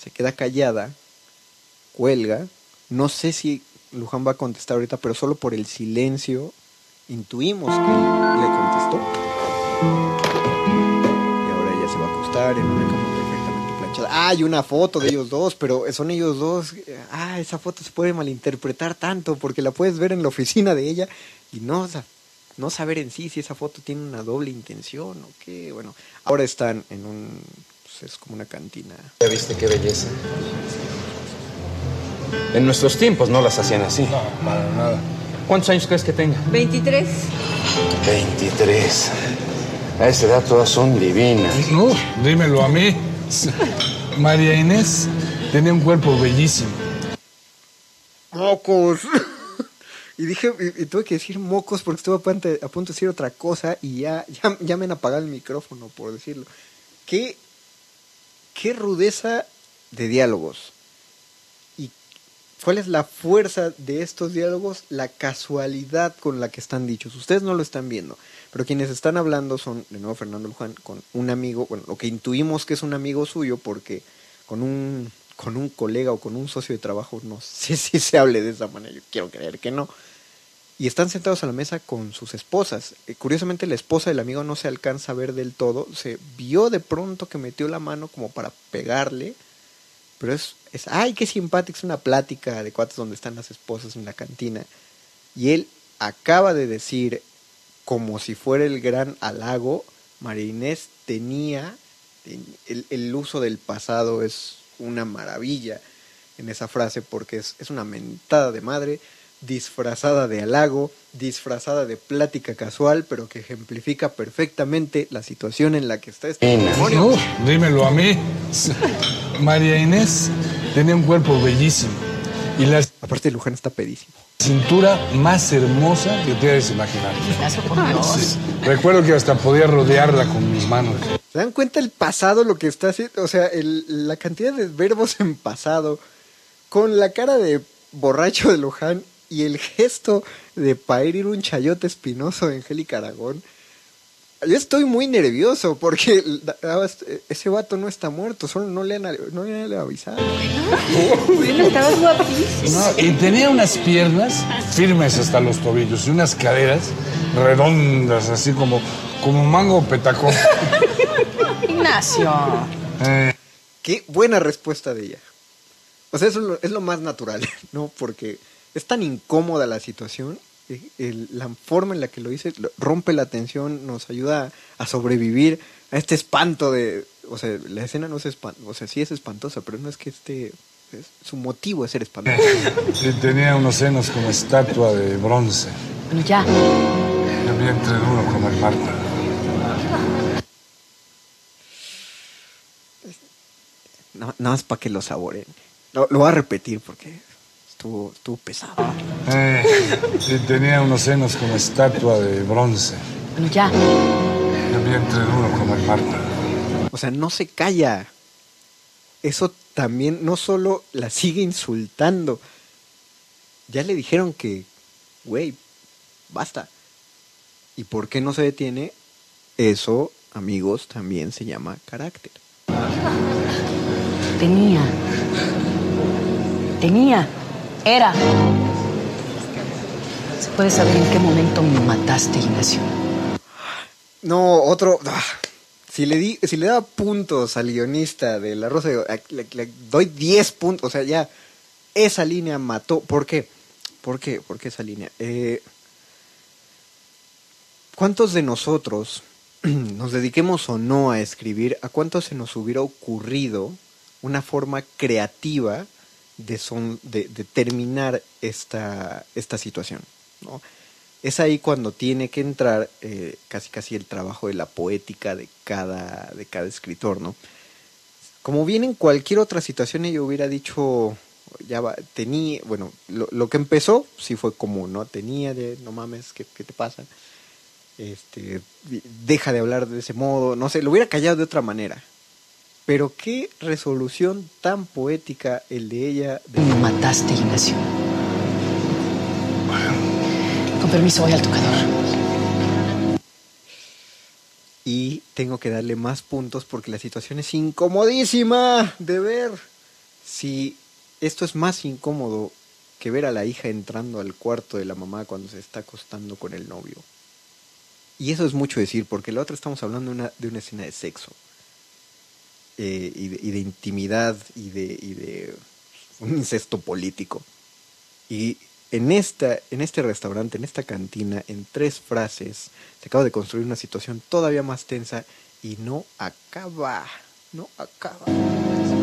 se queda callada, cuelga. No sé si Luján va a contestar ahorita, pero solo por el silencio intuimos que le contestó. Y ahora ella se va a acostar en una cama perfectamente planchada. Ah, hay una foto de ellos dos, pero son ellos dos. Ah, esa foto se puede malinterpretar tanto porque la puedes ver en la oficina de ella y no, no saber en sí si esa foto tiene una doble intención o qué. Bueno, ahora están en un. pues, es como una cantina. ¿Ya viste qué belleza? En nuestros tiempos no las hacían así. No, para nada. ¿Cuántos años crees que tenga? 23. 23. A esa edad todas son divinas. No, dímelo a mí. María Inés tenía un cuerpo bellísimo. ¡Mocos! y dije, y, y tuve que decir mocos porque estuve a punto, a punto de decir otra cosa y ya, ya, ya me han apagado el micrófono por decirlo. ¿Qué, qué rudeza de diálogos. ¿Y cuál es la fuerza de estos diálogos? La casualidad con la que están dichos. Ustedes no lo están viendo, pero quienes están hablando son, de nuevo, Fernando Luján con un amigo, bueno, lo que intuimos que es un amigo suyo porque con un con un colega o con un socio de trabajo, no sé si se hable de esa manera, yo quiero creer que no. Y están sentados a la mesa con sus esposas. Eh, curiosamente la esposa del amigo no se alcanza a ver del todo, se vio de pronto que metió la mano como para pegarle, pero es, es ay, qué simpático, es una plática de cuates donde están las esposas en la cantina. Y él acaba de decir, como si fuera el gran halago, María Inés tenía, el, el uso del pasado es una maravilla en esa frase porque es, es una mentada de madre disfrazada de halago, disfrazada de plática casual, pero que ejemplifica perfectamente la situación en la que está este dímelo a mí. María Inés tenía un cuerpo bellísimo. Y la Aparte, Luján está pedísimo. cintura más hermosa que hayas imaginar. Sí. Recuerdo que hasta podía rodearla con mis manos. ¿Se dan cuenta el pasado, lo que está haciendo? O sea, el- la cantidad de verbos en pasado, con la cara de borracho de Luján y el gesto de parir un chayote espinoso de Angélica Aragón. Yo estoy muy nervioso porque la- ese vato no está muerto, solo no le han, no le han avisado. Estabas guapísimo. No, y tenía unas piernas firmes hasta los tobillos y unas caderas redondas, así como, como mango petacón. Ignacio. Eh, Qué buena respuesta de ella. O sea, eso es lo, es lo más natural, ¿no? Porque es tan incómoda la situación, eh, el- la forma en la que lo dice rompe la tensión, nos ayuda a sobrevivir a este espanto de... O sea, la escena no es espantosa, o sea, sí es espantosa, pero no es que este... es- su motivo es ser espantoso. tenía unos senos como estatua de bronce. Bueno, ya. Y un vientre duro como el. No, nada más para que lo saboren. Lo, lo voy a repetir porque estuvo, estuvo pesado. Eh, y tenía unos senos como estatua de bronce. Bueno, ya. Y un vientre duro como el mármol. O sea, no se calla. Eso también no solo la sigue insultando. Ya le dijeron que, güey, basta. ¿Y por qué no se detiene? Eso, amigos, también se llama carácter. Tenía. Tenía. Era. ¿Se puede saber en qué momento me mataste, Ignacio? No, otro. ah, Si le, di, si le daba puntos al guionista de La Rosa, le doy 10 puntos. O sea, ya esa línea mató. ¿Por qué? ¿Por qué? ¿Por qué esa línea? Eh, ¿Cuántos de nosotros nos dediquemos o no a escribir? ¿A cuántos se nos hubiera ocurrido una forma creativa de, son, de, terminar esta, esta situación? ¿no? Es ahí cuando tiene que entrar eh, casi casi el trabajo de la poética de cada, de cada escritor, ¿no? Como bien en cualquier otra situación ella hubiera dicho, ya va, tenía, bueno, lo, lo que empezó sí fue común, ¿no? Tenía de, no mames, ¿qué, qué te pasa? Este, deja de hablar de ese modo, no sé, lo hubiera callado de otra manera. Pero qué resolución tan poética el de ella. De... Me mataste, Ignacio. Con permiso, voy al tocador. Y tengo que darle más puntos porque la situación es incomodísima de ver. Si esto es más incómodo que ver a la hija entrando al cuarto de la mamá cuando se está acostando con el novio. Y eso es mucho decir, porque la otra estamos hablando de una, de una escena de sexo. Eh, y, de, y de intimidad y de, y de un incesto político. Y en, esta, en este restaurante, en esta cantina, en tres frases, se acaba de construir una situación todavía más tensa y no acaba. No acaba. Acabó.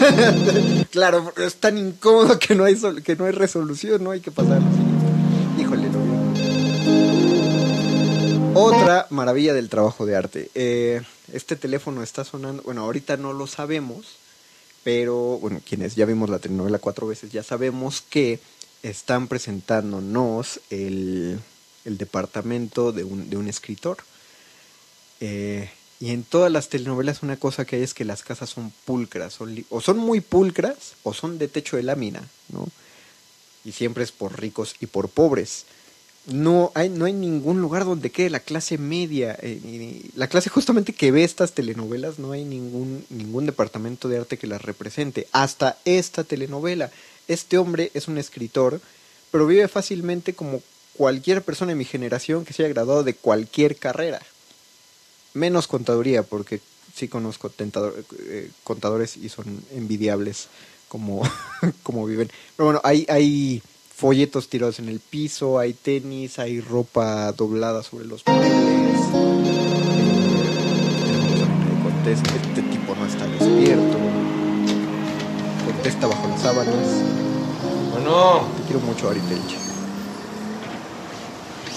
claro, es tan incómodo que no hay, que no hay resolución, no hay que pasar. Otra maravilla del trabajo de arte. Eh, este teléfono está sonando, bueno, ahorita no lo sabemos, pero bueno, quienes ya vimos la telenovela cuatro veces ya sabemos que están presentándonos el, el departamento de un, de un escritor. Eh, y en todas las telenovelas una cosa que hay es que las casas son pulcras, son o son muy pulcras o son de techo de lámina, ¿no? Y siempre es por ricos y por pobres. No hay, no hay ningún lugar donde quede la clase media. eh, la clase justamente que ve estas telenovelas, no hay ningún, ningún departamento de arte que las represente. Hasta esta telenovela. Este hombre es un escritor, pero vive fácilmente como cualquier persona de mi generación que se haya graduado de cualquier carrera. Menos contaduría, porque sí conozco tentador- eh, contadores y son envidiables como, como viven. Pero bueno, hay, hay folletos tirados en el piso, hay tenis, hay ropa doblada sobre los muebles. Contesta, este tipo no está despierto. Contesta bajo las sábanas. Bueno. Te quiero mucho, Ari Telche.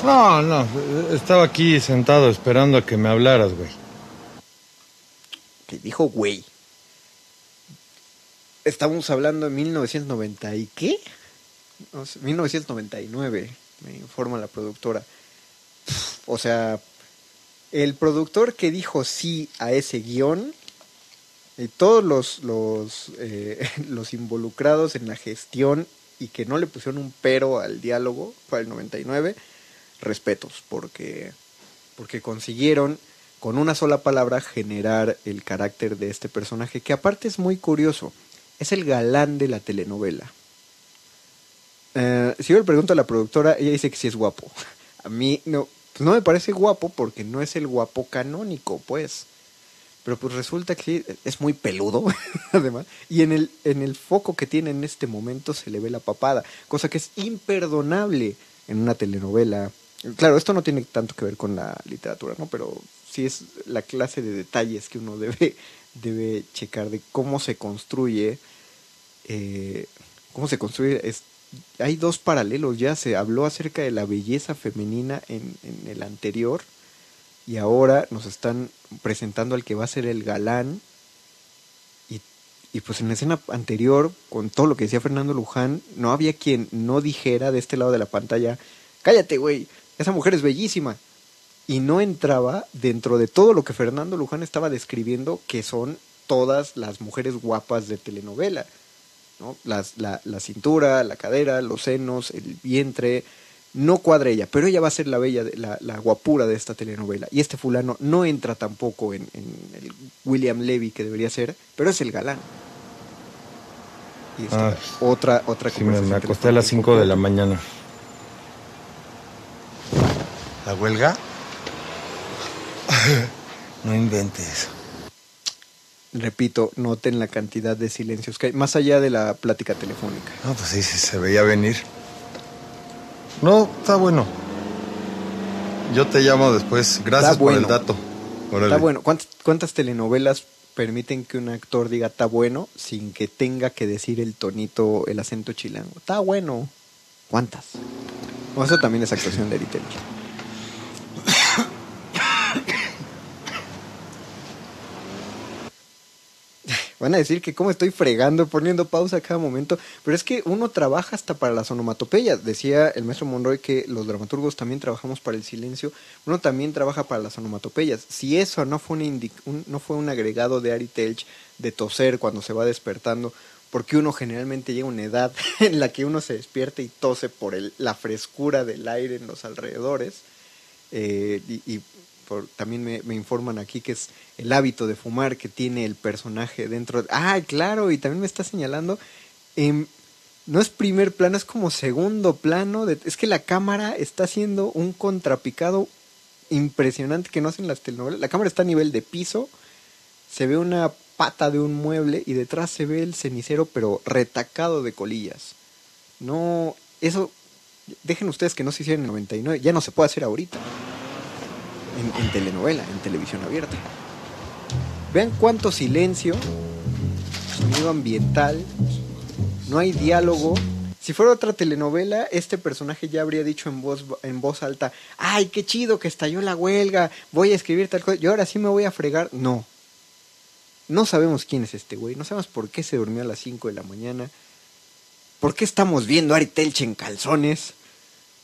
No, no, estaba aquí sentado esperando a que me hablaras, güey. Que dijo güey. Estamos hablando de 1990 y qué? No sé, 1999, me informa la productora. O sea, el productor que dijo sí a ese guion y todos los, los, eh, involucrados en la gestión y que no le pusieron un pero al diálogo para el 99, respetos, porque, porque consiguieron con una sola palabra generar el carácter de este personaje, que aparte es muy curioso, es el galán de la telenovela. Eh, si yo le pregunto a la productora, ella dice que sí es guapo. A mí no, pues no me parece guapo porque no es el guapo canónico, pues. Pero pues resulta que es muy peludo, además. Y en el, en el foco que tiene en este momento se le ve la papada, cosa que es imperdonable en una telenovela. Claro, esto no tiene tanto que ver con la literatura, ¿no? Pero sí es la clase de detalles que uno debe, debe checar de cómo se construye. eh, cómo se construye. Es, hay dos paralelos, ya se habló acerca de la belleza femenina en, en el anterior y ahora nos están presentando al que va a ser el galán. Y, y pues en la escena anterior, con todo lo que decía Fernando Luján, no había quien no dijera de este lado de la pantalla, cállate, güey, esa mujer es bellísima. Y no entraba dentro de todo lo que Fernando Luján estaba describiendo, que son todas las mujeres guapas de telenovela. ¿No? Las, la, la cintura, la cadera, los senos, el vientre, no cuadra ella, pero ella va a ser la bella, de- la, la guapura de esta telenovela. Y este fulano no entra tampoco en, en el William Levy que debería ser, pero es el galán. Y esta Ah, otra, otra Sí, me, me acosté a las 5 de la mañana. ¿La huelga? no inventes. Repito, noten la cantidad de silencios que hay, más allá de la plática telefónica. No, pues sí, sí, se veía venir. No, está bueno. Yo te llamo después. Gracias por el dato. Órale. Está bueno. ¿Cuántas, cuántas telenovelas permiten que un actor diga está bueno sin que tenga que decir el tonito, el acento chilango? Está bueno. ¿Cuántas? No, eso también es actuación de Eritel. Van a decir que cómo estoy fregando, poniendo pausa a cada momento, pero es que uno trabaja hasta para las onomatopeyas. Decía el maestro Monroy que los dramaturgos también trabajamos para el silencio, uno también trabaja para las onomatopeyas. Si eso no fue, un, no fue un agregado de Ari Telch de toser cuando se va despertando, porque uno generalmente llega a una edad en la que uno se despierta y tose por la frescura del aire en los alrededores, eh, y también me, informan aquí que es el hábito de fumar que tiene el personaje dentro. de- ah, claro, y también me está señalando, em, no es primer plano, es como segundo plano. es que la cámara está haciendo un contrapicado impresionante que no hacen las telenovelas. La cámara está a nivel de piso, se ve una pata de un mueble y detrás se ve el cenicero, pero retacado de colillas. No, eso, dejen ustedes que no se hiciera en el 99, ya no se puede hacer ahorita. En, en telenovela, en televisión abierta. Vean cuánto silencio, sonido ambiental, no hay diálogo. Si fuera otra telenovela, este personaje ya habría dicho en voz, en voz alta, ay, qué chido que estalló la huelga, voy a escribir tal cosa, yo ahora sí me voy a fregar. No. No sabemos quién es este güey, no sabemos por qué se durmió a las 5 de la mañana, por qué estamos viendo a Ari en calzones,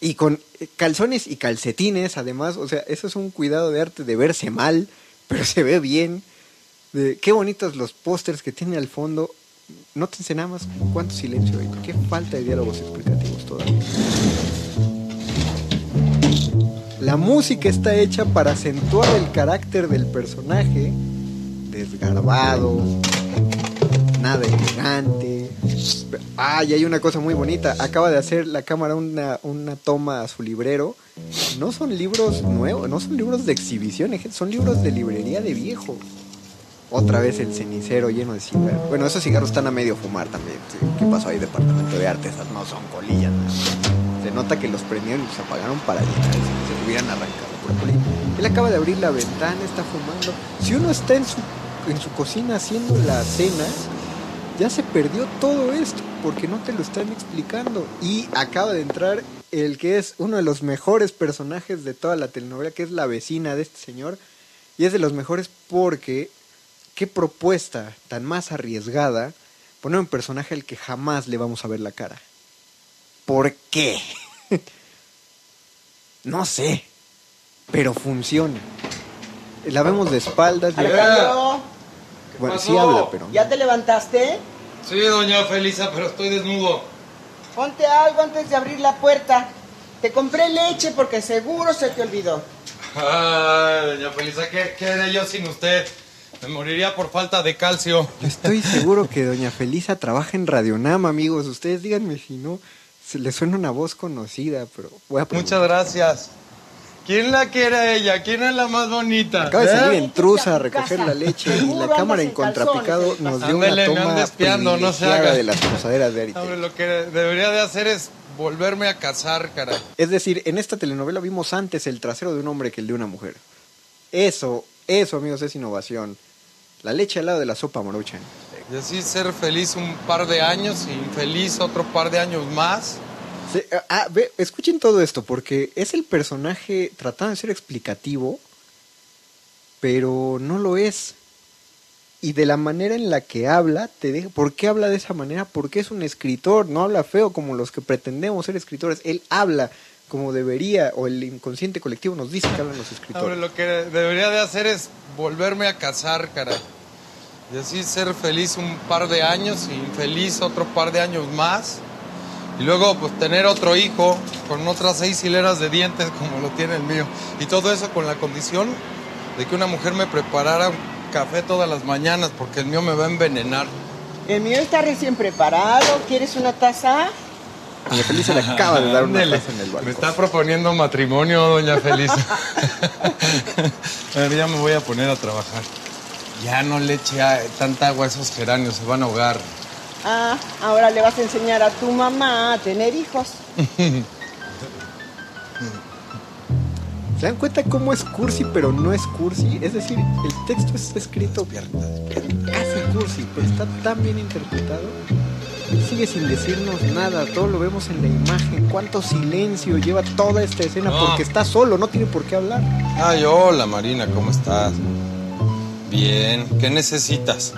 y con eh, calzones y calcetines además, o sea, eso es un cuidado de arte de verse mal, pero se ve bien. De, qué bonitos los pósters que tiene al fondo. Nótense nada más cuánto silencio hay, qué falta de diálogos explicativos todavía. La música está hecha para acentuar el carácter del personaje, desgarbado, nada elegante. Ah, y hay una cosa muy bonita. Acaba de hacer la cámara una, una toma a su librero. No son libros nuevos, no son libros de exhibición, son libros de librería de viejo. Otra vez el cenicero lleno de cigarros. Bueno, esos cigarros están a medio fumar también. ¿Qué pasó ahí, departamento de arte? Esas no son colillas. Se nota que los prendieron y los apagaron para llenar el cenicero. Hubieran arrancado por colilla. Él acaba de abrir la ventana, está fumando. Si uno está en su, en su cocina haciendo la cena, ya se perdió todo esto porque no te lo están explicando. Y acaba de entrar el que es uno de los mejores personajes de toda la telenovela, que es la vecina de este señor. Y es de los mejores porque qué propuesta tan más arriesgada poner un personaje al que jamás le vamos a ver la cara. ¿Por qué? no sé, pero funciona. La vemos de espaldas. Alejandro, Bueno, pasó? sí habla, pero... ¿ya te levantaste? Sí, doña Felisa, pero estoy desnudo. Ponte algo antes de abrir la puerta. Te compré leche porque seguro se te olvidó. Ay, doña Felisa, ¿qué, qué haré yo sin usted? Me moriría por falta de calcio. Estoy seguro que doña Felisa trabaja en Radionam, amigos. Ustedes díganme si no, se le suena una voz conocida, pero voy a preguntar. Muchas gracias. ¿Quién la quiere a ella? ¿Quién es la más bonita? Acaba de ¿Eh? salir intrusa a recoger la leche y la cámara en contrapicado nos dio una Ándele, me toma espiando, no se haga. de las posaderas de. Hombre, lo que debería de hacer es volverme a casar, caray. Es decir, en esta telenovela vimos antes el trasero de un hombre que el de una mujer. Eso, eso, amigos, es innovación. La leche al lado de la sopa morocha. Y así ser feliz un par de años y infeliz otro par de años más. Sí, ah, escuchen todo esto, porque es el personaje tratando de ser explicativo, pero no lo es. Y de la manera en la que habla, te deja. ¿Por qué habla de esa manera? Porque es un escritor, no habla feo como los que pretendemos ser escritores. Él habla como debería, o el inconsciente colectivo nos dice que hablan los escritores. lo que debería de hacer es volverme a casar, caray. Y así ser feliz un par de años y infeliz otro par de años más. Y luego pues tener otro hijo con otras seis hileras de dientes como lo tiene el mío. Y todo eso con la condición de que una mujer me preparara un café todas las mañanas porque el mío me va a envenenar. El mío está recién preparado. ¿Quieres una taza? Doña Felisa le acaba de dar una taza en el Me está proponiendo matrimonio, doña Feliz. a ver, ya me voy a poner a trabajar. Ya no le eche a- tanta agua a esos geranios, se van a ahogar. Ah, ahora le vas a enseñar a tu mamá a tener hijos. ¿Se dan cuenta cómo es cursi, pero no es cursi? Es decir, el texto está escrito casi cursi, pero está tan bien interpretado. Él sigue sin decirnos nada, todo lo vemos en la imagen. Cuánto silencio lleva toda esta escena No. porque está solo, no tiene por qué hablar. Ay, hola Marina, ¿cómo estás? Bien, ¿qué necesitas?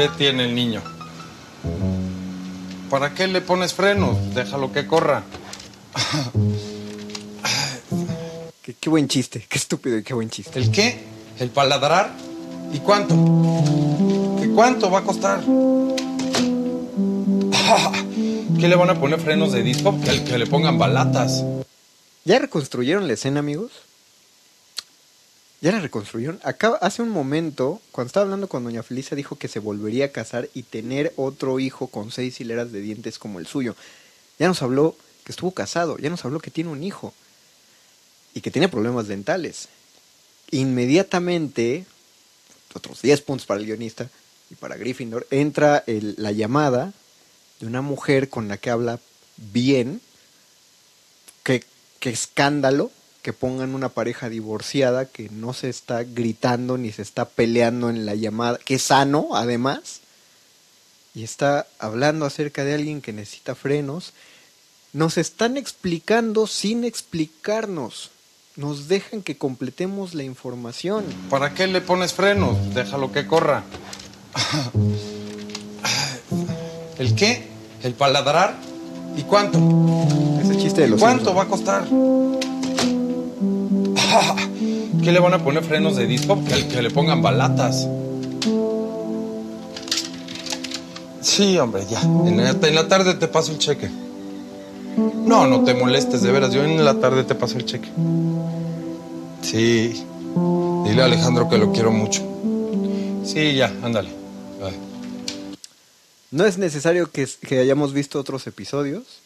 ¿Qué tiene el niño? ¿Para qué le pones frenos? Déjalo que corra. Qué, qué buen chiste, qué estúpido y qué buen chiste. ¿El qué? ¿El paladrar? ¿Y cuánto? ¿Qué cuánto va a costar? ¿Qué le van a poner frenos de disco? Que, que le pongan balatas. ¿Ya reconstruyeron la escena, amigos? ¿Ya la reconstruyeron? Acá, hace un momento, cuando estaba hablando con Doña Felisa, dijo que se volvería a casar y tener otro hijo con seis hileras de dientes como el suyo. Ya nos habló que estuvo casado, ya nos habló que tiene un hijo y que tiene problemas dentales. Inmediatamente, otros 10 puntos para el guionista y para Gryffindor, entra la llamada de una mujer con la que habla bien, qué, qué escándalo que pongan una pareja divorciada que no se está gritando ni se está peleando en la llamada, que es sano además, y está hablando acerca de alguien que necesita frenos. Nos están explicando sin explicarnos. Nos dejan que completemos la información. ¿Para qué le pones frenos? Déjalo que corra. ¿El qué? ¿El paladrar? ¿Y cuánto? Ese chiste de los ¿Cuánto va a costar? ¿Qué le van a poner frenos de disco? Que, le pongan balatas. Sí, hombre, ya. En la, en la tarde te paso un cheque. No, no te molestes, de veras. Yo en la tarde te paso el cheque. Sí. Dile a Alejandro que lo quiero mucho. Sí, ya, ándale. No es necesario que, que hayamos visto otros episodios.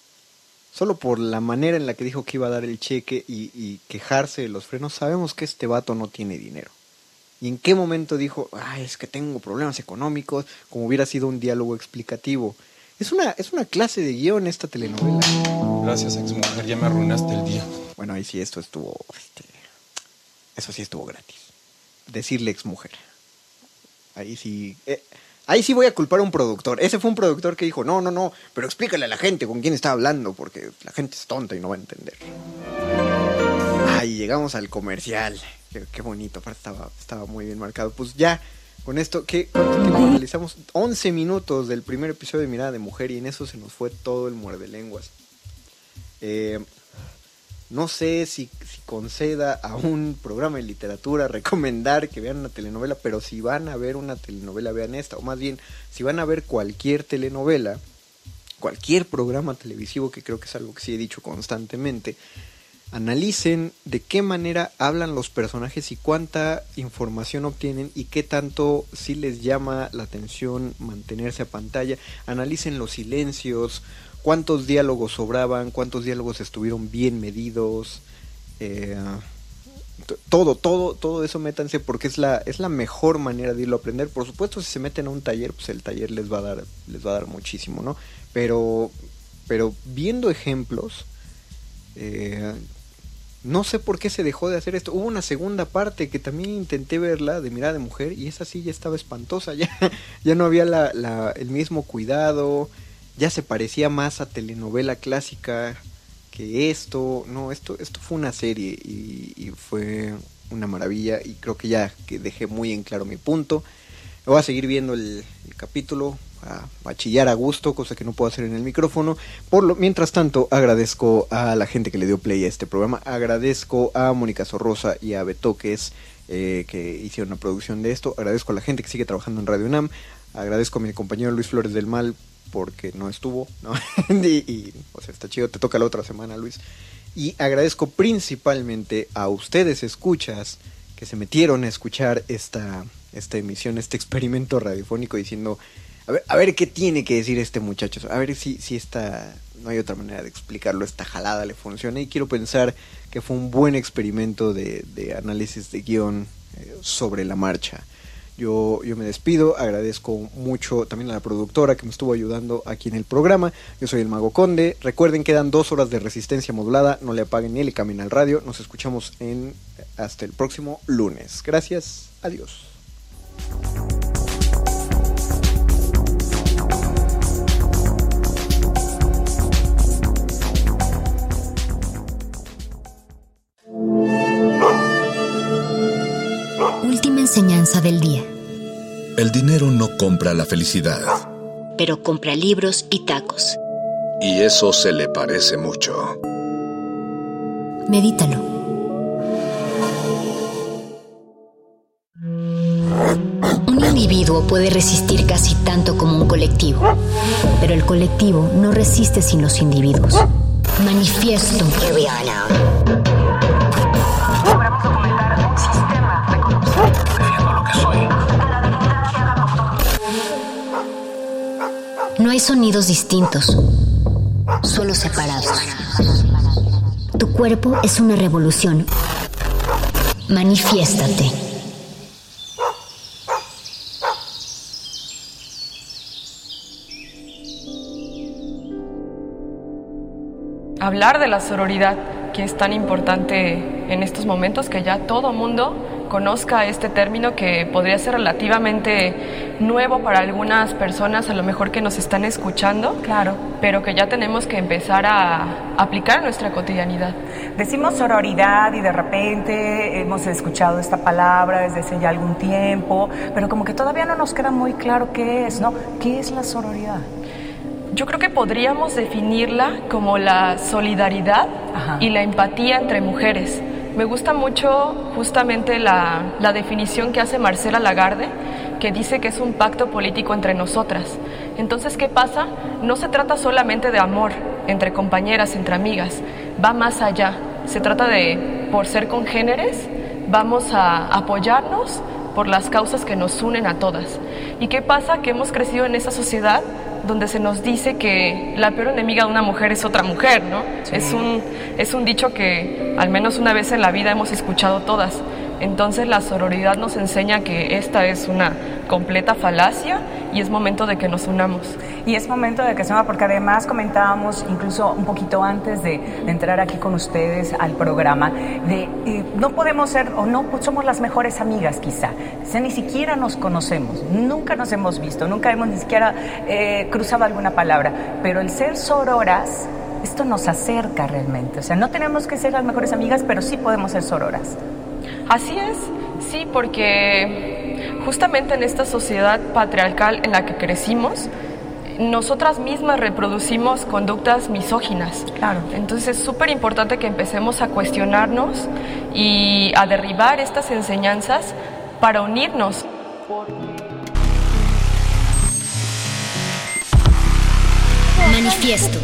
Solo por la manera en la que dijo que iba a dar el cheque y, y quejarse de los frenos, sabemos que este vato no tiene dinero. ¿Y en qué momento dijo, ay, es que tengo problemas económicos? Como hubiera sido un diálogo explicativo. Es una, es una clase de guion esta telenovela. Gracias, exmujer, ya me arruinaste el día. Bueno, ahí sí esto estuvo. este, eso sí estuvo gratis. Decirle exmujer. Ahí sí. eh, ahí sí voy a culpar a un productor. Ese fue un productor que dijo, no, no, no, pero explícale a la gente con quién está hablando, porque la gente es tonta y no va a entender. Ay, llegamos al comercial. Qué, qué bonito, aparte estaba, estaba muy bien marcado. Pues ya, con esto, ¿qué, ¿cuánto tiempo analizamos? 11 minutos del primer episodio de Mirada de Mujer y en eso se nos fue todo el muerde lenguas. Eh, no sé si, conceda a un programa de literatura recomendar que vean una telenovela, pero si van a ver una telenovela, vean esta. O más bien, si van a ver cualquier telenovela, cualquier programa televisivo, que creo que es algo que sí he dicho constantemente, analicen de qué manera hablan los personajes y cuánta información obtienen y qué tanto sí les llama la atención mantenerse a pantalla. Analicen los silencios, cuántos diálogos sobraban, cuántos diálogos estuvieron bien medidos. eh, todo, todo, todo eso métanse porque es la, es la mejor manera de irlo a aprender. Por supuesto, si se meten a un taller, pues el taller les va a dar, les va a dar muchísimo, ¿no? Pero, pero viendo ejemplos, eh, no sé por qué se dejó de hacer esto. Hubo una segunda parte que también intenté verla de mirada de mujer y esa sí ya estaba espantosa. Ya, ya no había la- el mismo cuidado. Ya se parecía más a telenovela clásica que esto. No, esto, esto fue una serie y, fue una maravilla. Y creo que ya que dejé muy en claro mi punto. Voy a seguir viendo el, el capítulo, a, a chillar a gusto, cosa que no puedo hacer en el micrófono. Por lo, mientras tanto, agradezco a la gente que le dio play a este programa. Agradezco a Mónica Sorrosa y a Betoques eh, que hicieron la producción de esto. Agradezco a la gente que sigue trabajando en Radio UNAM. Agradezco a mi compañero Luis Flores del Mal porque no estuvo, ¿no? y, y, o sea, está chido, te toca la otra semana, Luis. Y agradezco principalmente a ustedes, escuchas, que se metieron a escuchar esta, esta emisión, este experimento radiofónico diciendo, a ver, a ver qué tiene que decir este muchacho, a ver si, si esta, no hay otra manera de explicarlo, esta jalada le funciona y quiero pensar que fue un buen experimento de, de análisis de guion eh, sobre la marcha. Yo, yo me despido, agradezco mucho también a la productora que me estuvo ayudando aquí en el programa. Yo soy el Mago Conde. Recuerden, quedan dos horas de resistencia modulada. No le apaguen ni le cambien al radio. Nos escuchamos en hasta el próximo lunes. Gracias. Adiós. Enseñanza del día. El dinero no compra la felicidad. Pero compra libros y tacos. Y eso se le parece mucho. Medítalo. Un individuo puede resistir casi tanto como un colectivo, pero el colectivo no resiste sin los individuos. Manifiesto. Hay sonidos distintos, solo separados. Tu cuerpo es una revolución. Manifiéstate. hablar de la sororidad, que es tan importante en estos momentos, que ya todo mundo conozca este término que podría ser relativamente nuevo para algunas personas, a lo mejor que nos están escuchando, claro, pero que ya tenemos que empezar a aplicar en nuestra cotidianidad. Decimos sororidad y de repente hemos escuchado esta palabra desde hace ya algún tiempo, pero como que todavía no nos queda muy claro qué es, ¿no? ¿Qué es la sororidad? Yo creo que podríamos definirla como la solidaridad y la empatía entre mujeres. Me gusta mucho justamente la, la definición que hace Marcela Lagarde, que dice que es un pacto político entre nosotras. Entonces, ¿qué pasa? No se trata solamente de amor entre compañeras, entre amigas, va más allá. Se trata de, por ser congéneres, vamos a apoyarnos por las causas que nos unen a todas. ¿Y qué pasa? Que hemos crecido en esa sociedad donde se nos dice que la peor enemiga de una mujer es otra mujer, ¿no? Es, un, es un dicho que al menos una vez en la vida hemos escuchado todas. Entonces la sororidad nos enseña que esta es una completa falacia y es momento de que nos unamos. Y es momento de que se una, porque además comentábamos incluso un poquito antes de, entrar aquí con ustedes al programa, de eh, no podemos ser o no somos las mejores amigas quizá, o sea, ni siquiera nos conocemos, nunca nos hemos visto, nunca hemos ni siquiera eh, cruzado alguna palabra, pero el ser sororas, esto nos acerca realmente, o sea, no tenemos que ser las mejores amigas, pero sí podemos ser sororas. Así es, sí, porque justamente en esta sociedad patriarcal en la que crecimos, nosotras mismas reproducimos conductas misóginas. Claro. Entonces es súper importante que empecemos a cuestionarnos y a derribar estas enseñanzas para unirnos. Manifiesto.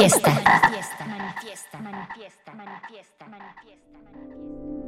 Manifiesta.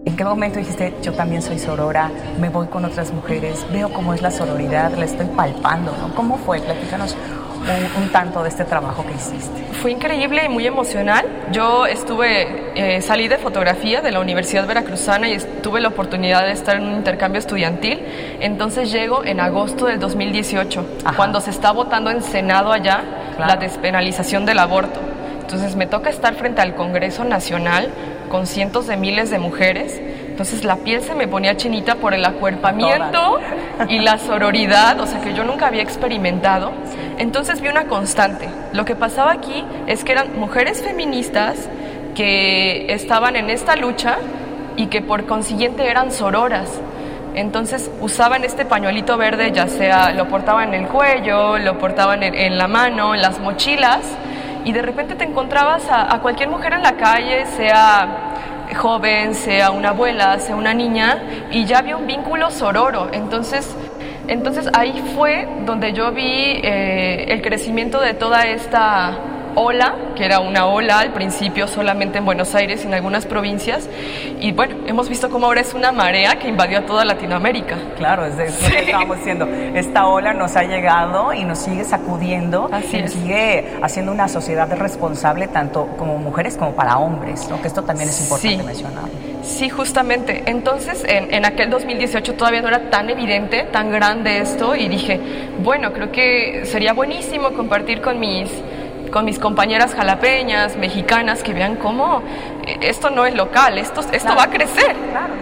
¿En qué momento dijiste, yo también soy sorora, me voy con otras mujeres, veo cómo es la sororidad, la estoy palpando, ¿no? ¿Cómo fue? Platícanos un, un tanto de este trabajo que hiciste. Fue increíble y muy emocional. Yo estuve, eh, salí de fotografía de la Universidad Veracruzana y tuve la oportunidad de estar en un intercambio estudiantil. Entonces llego en agosto del 2018, cuando se está votando en Senado allá la despenalización del aborto. Entonces me toca estar frente al Congreso Nacional con cientos de miles de mujeres. Entonces la piel se me ponía chinita por el acuerpamiento y la sororidad, o sea que yo nunca había experimentado. Entonces vi una constante. Lo que pasaba aquí es que eran mujeres feministas que estaban en esta lucha y que por consiguiente eran sororas. Entonces usaban este pañuelito verde, ya sea lo portaban en el cuello, lo portaban en, la mano, en las mochilas, y de repente te encontrabas a, a cualquier mujer en la calle, sea joven, sea una abuela, sea una niña, y ya había un vínculo sororo. Entonces, entonces ahí fue donde yo vi eh, el crecimiento de toda esta ola, que era una ola al principio solamente en Buenos Aires y en algunas provincias, y bueno, hemos visto cómo ahora es una marea que invadió a toda Latinoamérica. Claro, es de eso que estábamos diciendo. Esta ola nos ha llegado y nos sigue sacudiendo Así y es. sigue haciendo una sociedad responsable tanto como mujeres como para hombres, ¿no? que esto también es importante Sí. mencionar. Sí, justamente. Entonces, en, en aquel 2018 todavía no era tan evidente, tan grande esto, y dije, bueno, creo que sería buenísimo compartir con mis con mis compañeras jalapeñas, mexicanas, que vean cómo eh, esto no es local, esto, esto va a crecer. hear,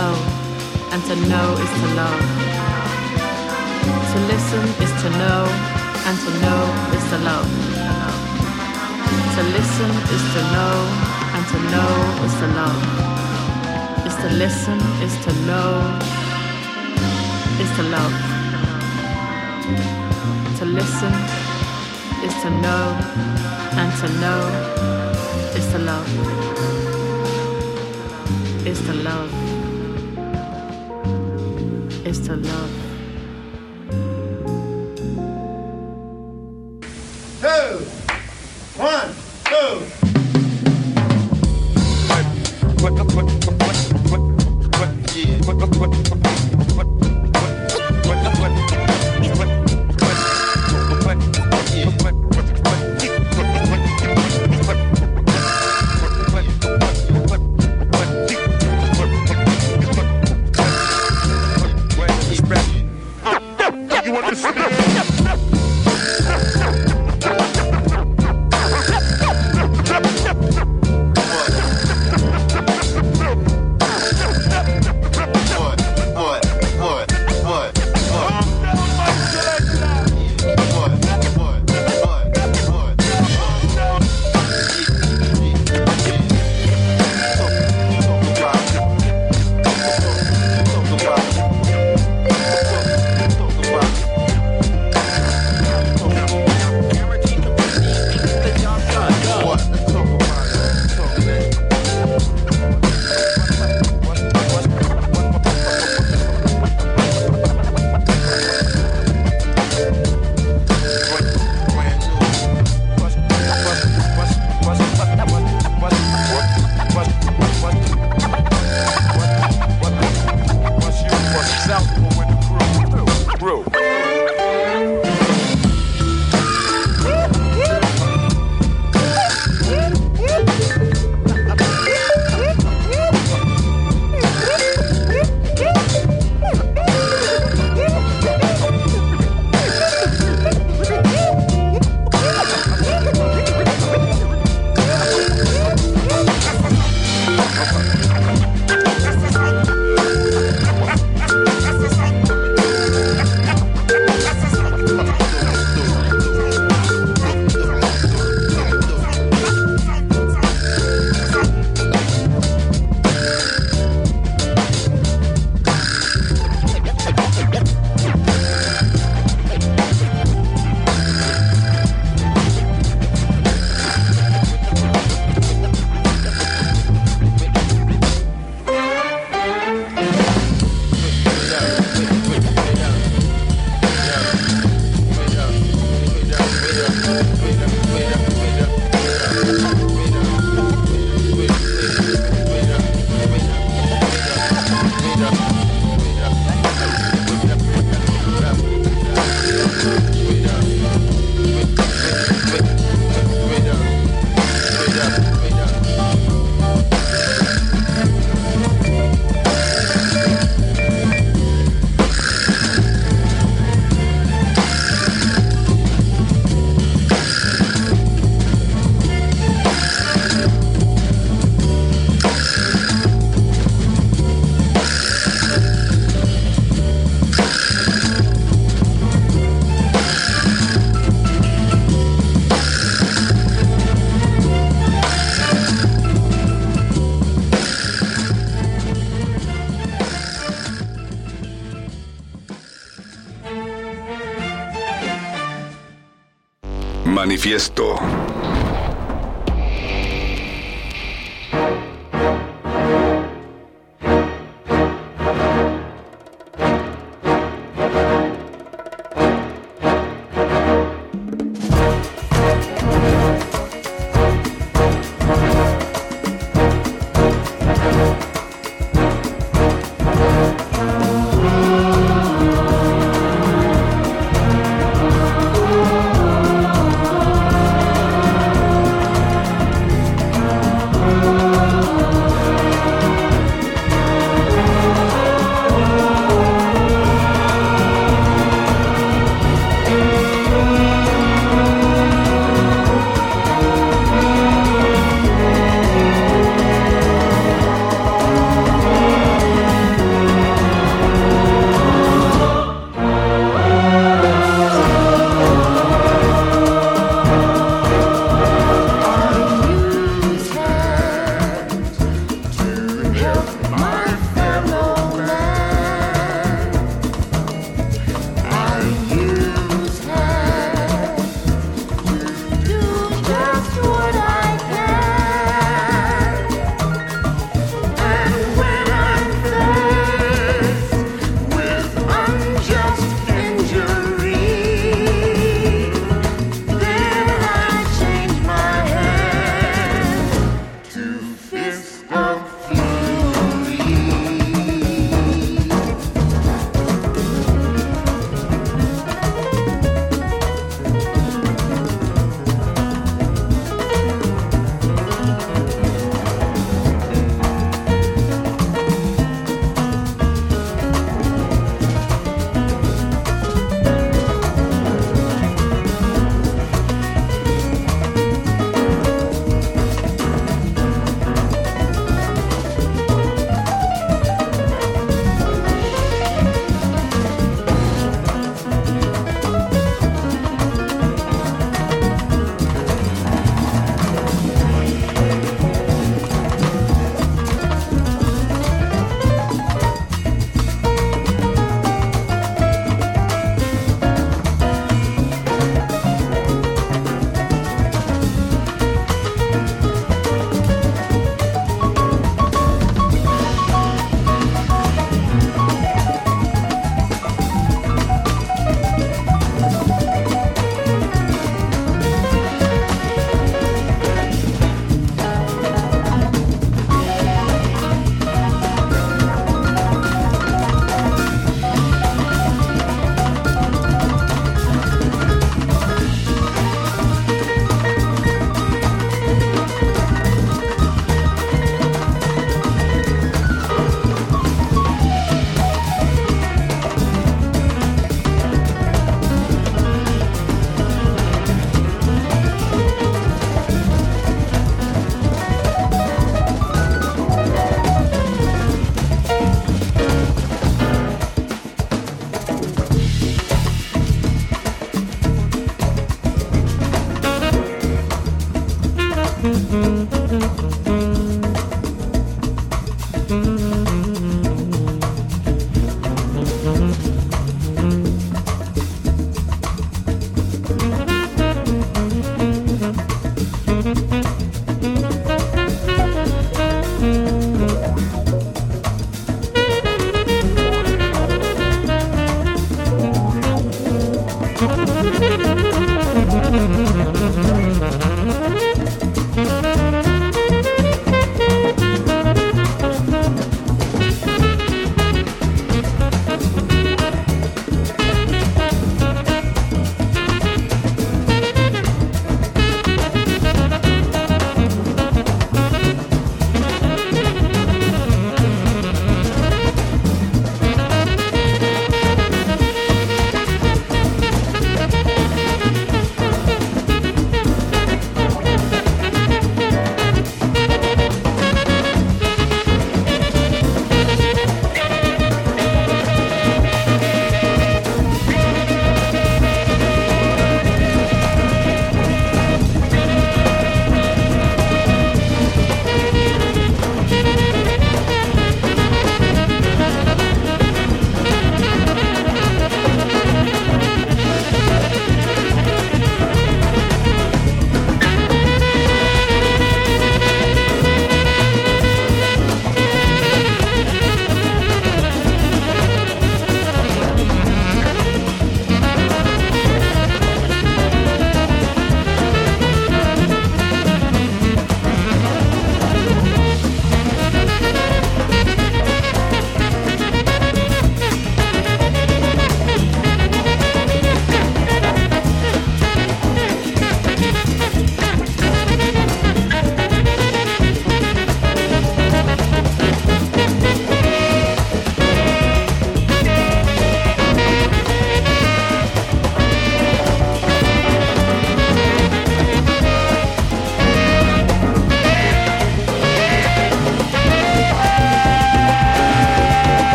know, and to know is to love. To listen is to know, and to know is to love. To listen is to know, and to know is to love. Is to listen is to know, is to love. To listen is to know, and to know is to love. Is to love. Is to love. two, one, Manifiesto.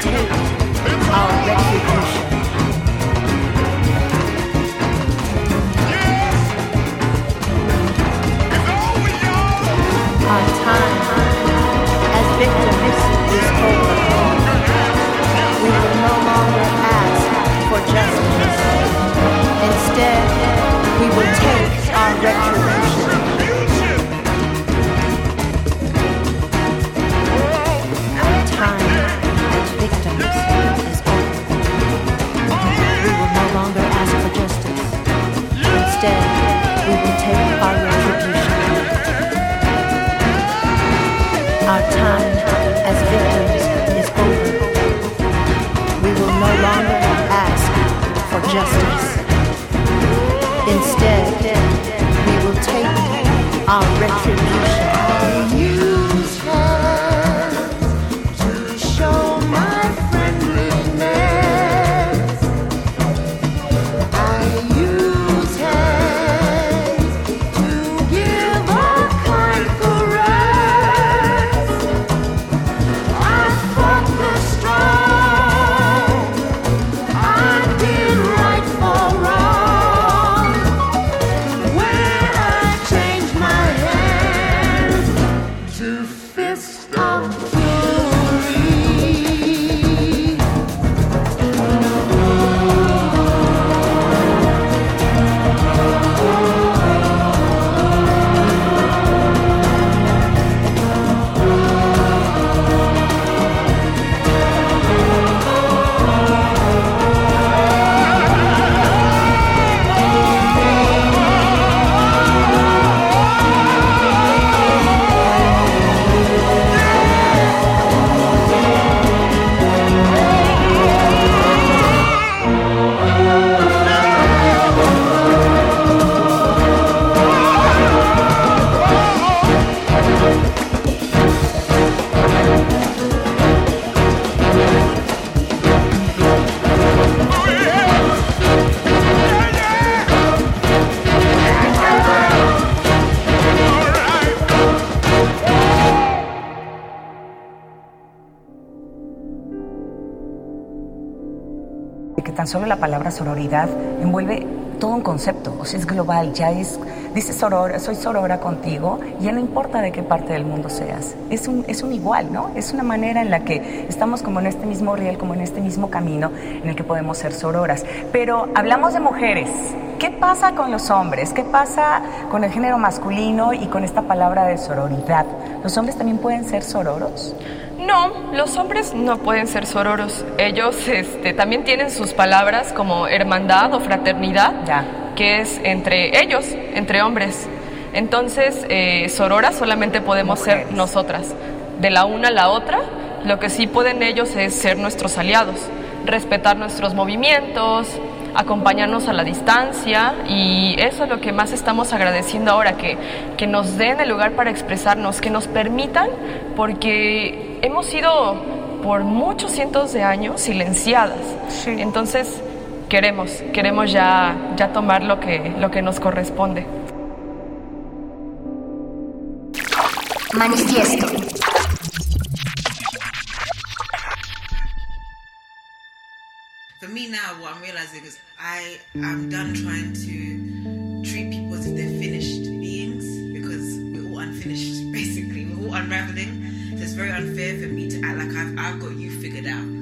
take our retribution. Our time as victims is over. We will no longer ask for justice. Instead, we will take our retribution. Time victims is over. We will no longer ask for justice. Instead, we will take our retribution. Our time as victims is over. We will no longer ask for justice. Instead, we will take our retribution. Solo la palabra sororidad envuelve todo un concepto, o sea, es global, ya es, dice soror, soy sorora contigo, ya no importa de qué parte del mundo seas, es un, es un igual, ¿no? Es una manera en la que estamos como en este mismo riel, como en este mismo camino en el que podemos ser sororas. Pero hablamos de mujeres, ¿qué pasa con los hombres? ¿Qué pasa con el género masculino y con esta palabra de sororidad? ¿Los hombres también pueden ser sororos? No, los hombres no pueden ser sororos. Ellos este, también tienen sus palabras como hermandad o fraternidad, que es entre ellos, entre hombres. Entonces, eh, sororas solamente podemos ser nosotras. De la una a la otra, lo que sí pueden ellos es ser nuestros aliados, respetar nuestros movimientos, acompañarnos a la distancia y eso es lo que más estamos agradeciendo ahora, que, que nos den el lugar para expresarnos, que nos permitan, porque hemos sido por muchos cientos de años silenciadas. Entonces queremos, queremos ya, ya tomar lo que, lo que nos corresponde. Manifiesto. For me now, what I'm realizing is I am done trying to treat people as if they're finished beings because we're all unfinished, basically. We're all unraveling. It's very unfair for me to act like I've, I've got you figured out.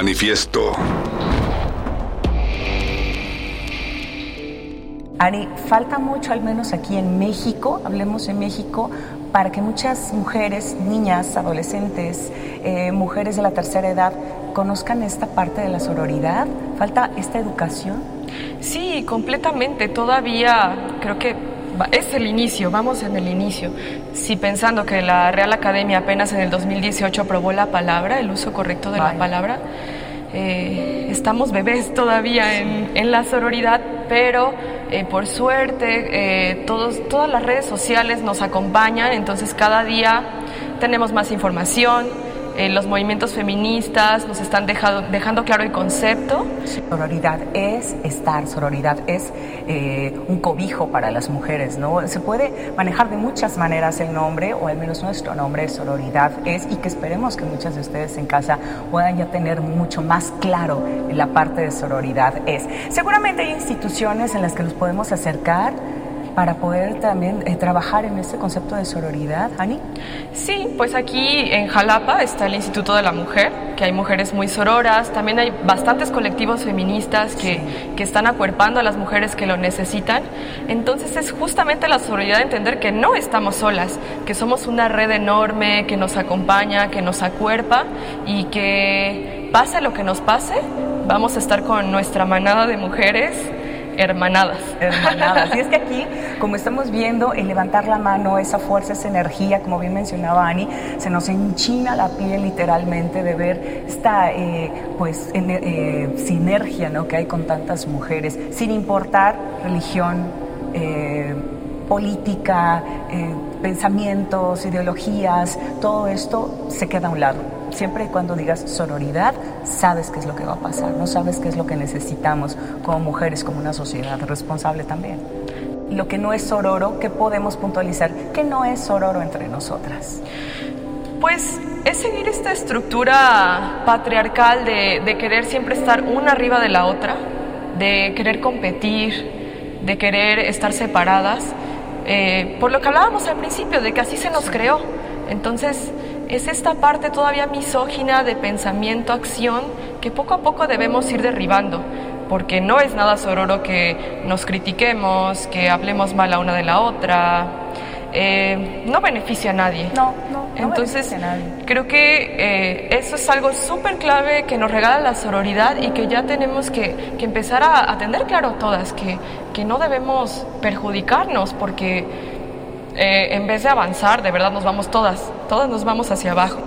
Manifiesto. Ari, falta mucho, al menos aquí en México, hablemos de México, para que muchas mujeres, niñas, adolescentes, eh, mujeres de la tercera edad conozcan esta parte de la sororidad. ¿Falta esta educación? Sí, completamente. Todavía creo que es el inicio, vamos en el inicio. Si pensando que la Real Academia apenas en el 2018 aprobó la palabra, el uso correcto de la palabra, eh, estamos bebés todavía en, en la sororidad, pero eh, por suerte eh, todos, todas las redes sociales nos acompañan, entonces cada día tenemos más información. Eh, los movimientos feministas nos están dejado- dejando claro el concepto. Sororidad es estar, sororidad es eh, un cobijo para las mujeres, ¿no? Se puede manejar de muchas maneras el nombre, o al menos nuestro nombre, sororidad es, y que esperemos que muchas de ustedes en casa puedan ya tener mucho más claro la parte de sororidad es. Seguramente hay instituciones en las que nos podemos acercar para poder también eh, trabajar en este concepto de sororidad, Ani. Sí, pues aquí en Jalapa está el Instituto de la Mujer, que hay mujeres muy sororas, también hay bastantes colectivos feministas que, que están acuerpando a las mujeres que lo necesitan. Entonces es justamente la sororidad de entender que no estamos solas, que somos una red enorme que nos acompaña, que nos acuerpa y que pase lo que nos pase, vamos a estar con nuestra manada de mujeres hermanadas. hermanadas. Y es que aquí, como estamos viendo, el levantar la mano, esa fuerza, esa energía, como bien mencionaba Ani, se nos enchina la piel literalmente de ver esta eh, pues, en- eh, sinergia ¿no? que hay con tantas mujeres, sin importar religión, eh, política, eh, pensamientos, ideologías, todo esto se queda a un lado. Siempre y cuando digas sororidad, sabes qué es lo que va a pasar, no sabes qué es lo que necesitamos como mujeres, como una sociedad responsable también. Lo que no es sororo, ¿qué podemos puntualizar? Que no es sororo entre nosotras. Pues es seguir esta estructura patriarcal de, de querer siempre estar una arriba de la otra, de querer competir, de querer estar separadas, eh, por lo que hablábamos al principio, de que así se nos creó. Entonces, es esta parte todavía misógina de pensamiento, acción, que poco a poco debemos ir derribando, porque no es nada sororo que nos critiquemos, que hablemos mal a una de la otra. eh, no beneficia a nadie. No, no, no Entonces, beneficia a nadie. creo que eh, eso es algo súper clave que nos regala la sororidad y que ya tenemos que, que empezar a, a tener claro todas, que, que no debemos perjudicarnos porque eh, en vez de avanzar, de verdad nos vamos todas, todas nos vamos hacia abajo.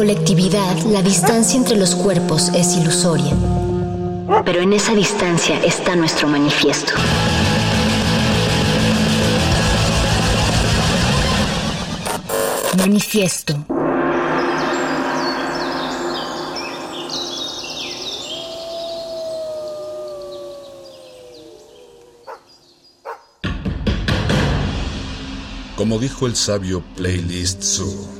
Colectividad, la distancia entre los cuerpos es ilusoria. Pero en esa distancia está nuestro manifiesto. Manifiesto. Como dijo el sabio Playlist Zoo,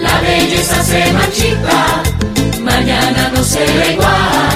La belleza se marchita, mañana no será igual,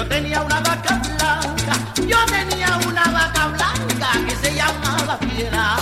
Yo tenía una vaca blanca, yo tenía una vaca blanca que se llamaba Piedad.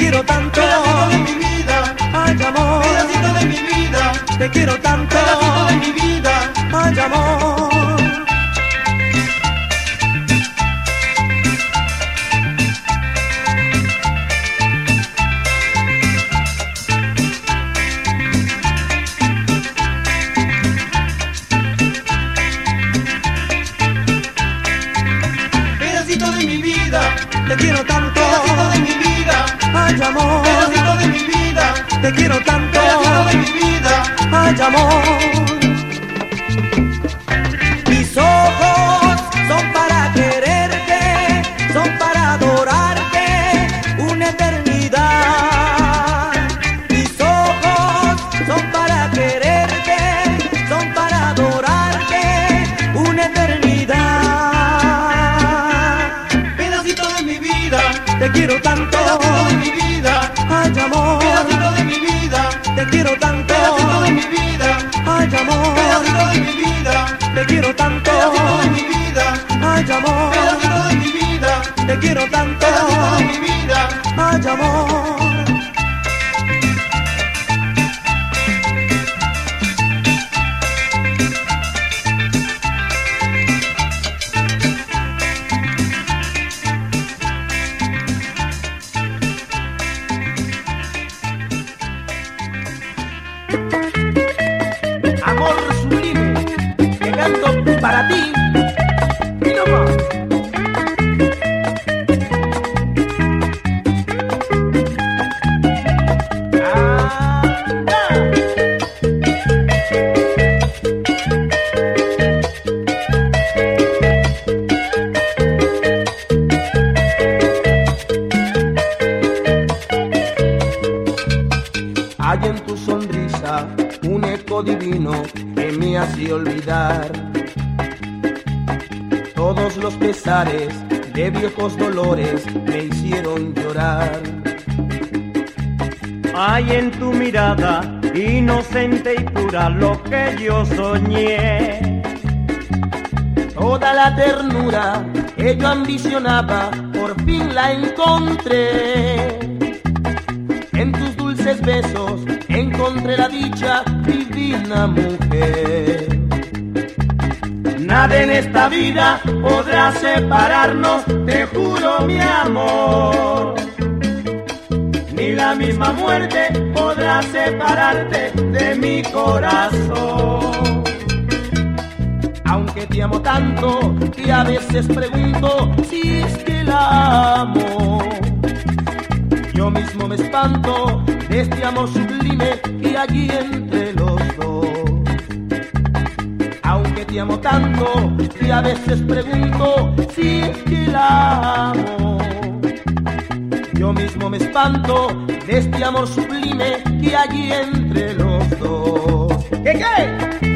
quiero tanto. Pedacito de mi vida. Ay, amor. Pedacito de mi vida. Te quiero tanto. Podrá separarnos, te juro mi amor. Ni la misma muerte podrá separarte de mi corazón. Aunque te amo tanto que a veces pregunto si es que la amo. Yo mismo me espanto de este amor sublime que hay entre Te amo tanto que a veces pregunto si es que la amo. Yo mismo me espanto de este amor sublime que hay entre los dos. ¿Qué qué?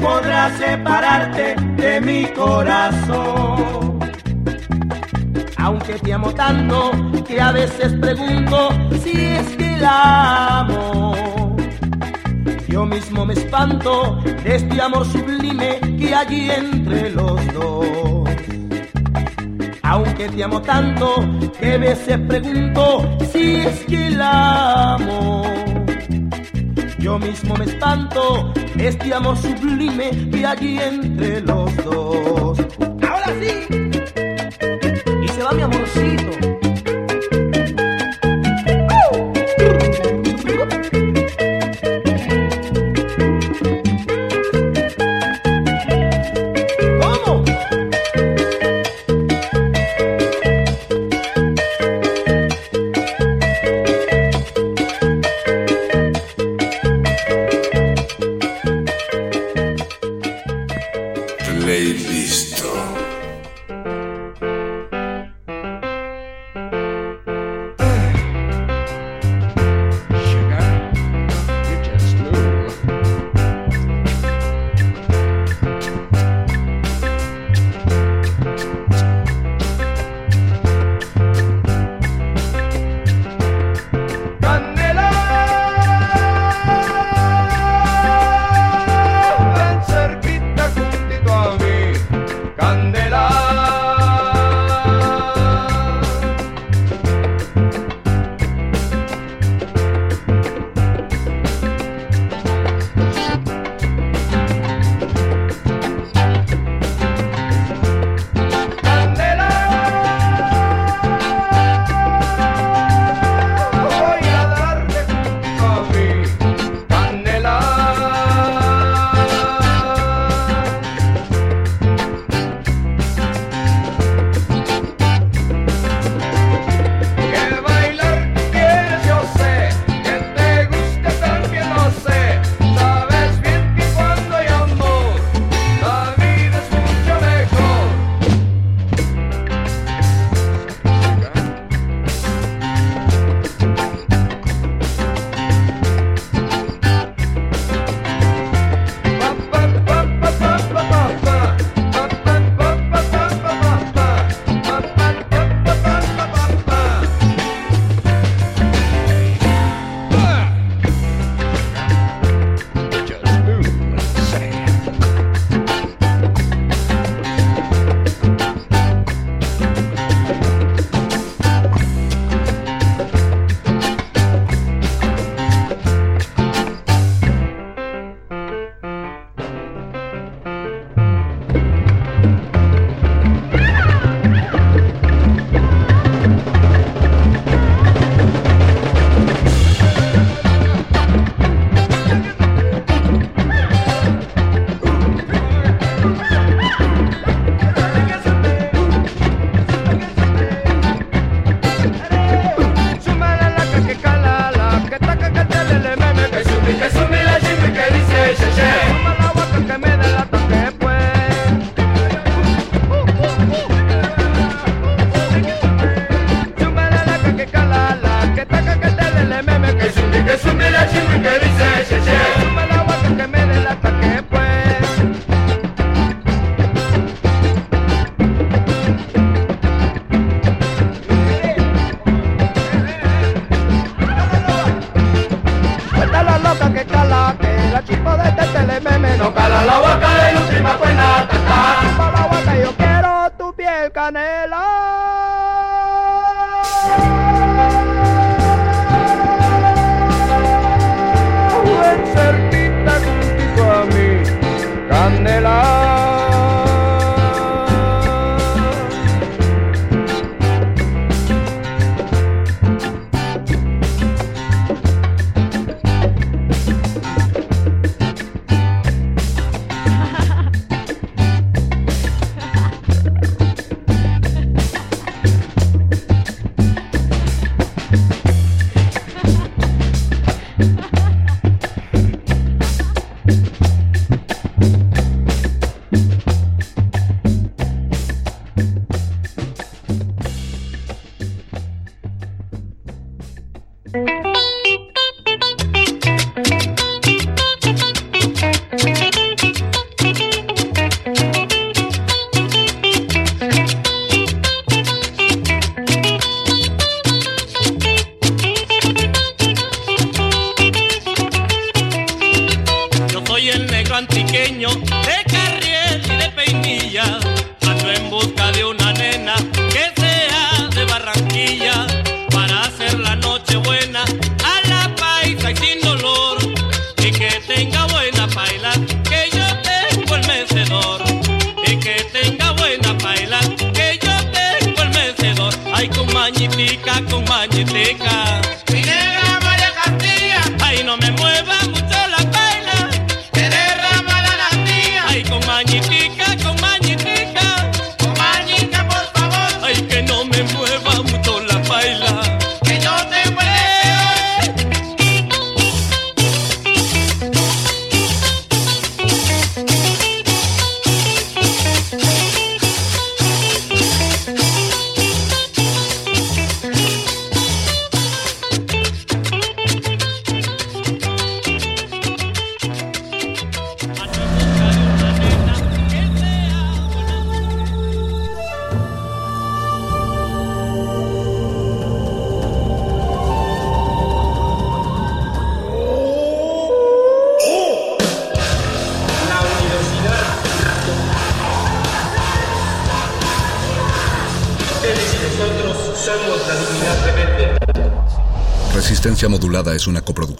Podrá separarte de mi corazón. Aunque te amo tanto que a veces pregunto si es que la amo. Yo mismo me espanto de este amor sublime que hay entre los dos. Aunque te amo tanto que a veces pregunto si es que la amo. Yo mismo me espanto este amor sublime que hay entre los dos. Ahora sí.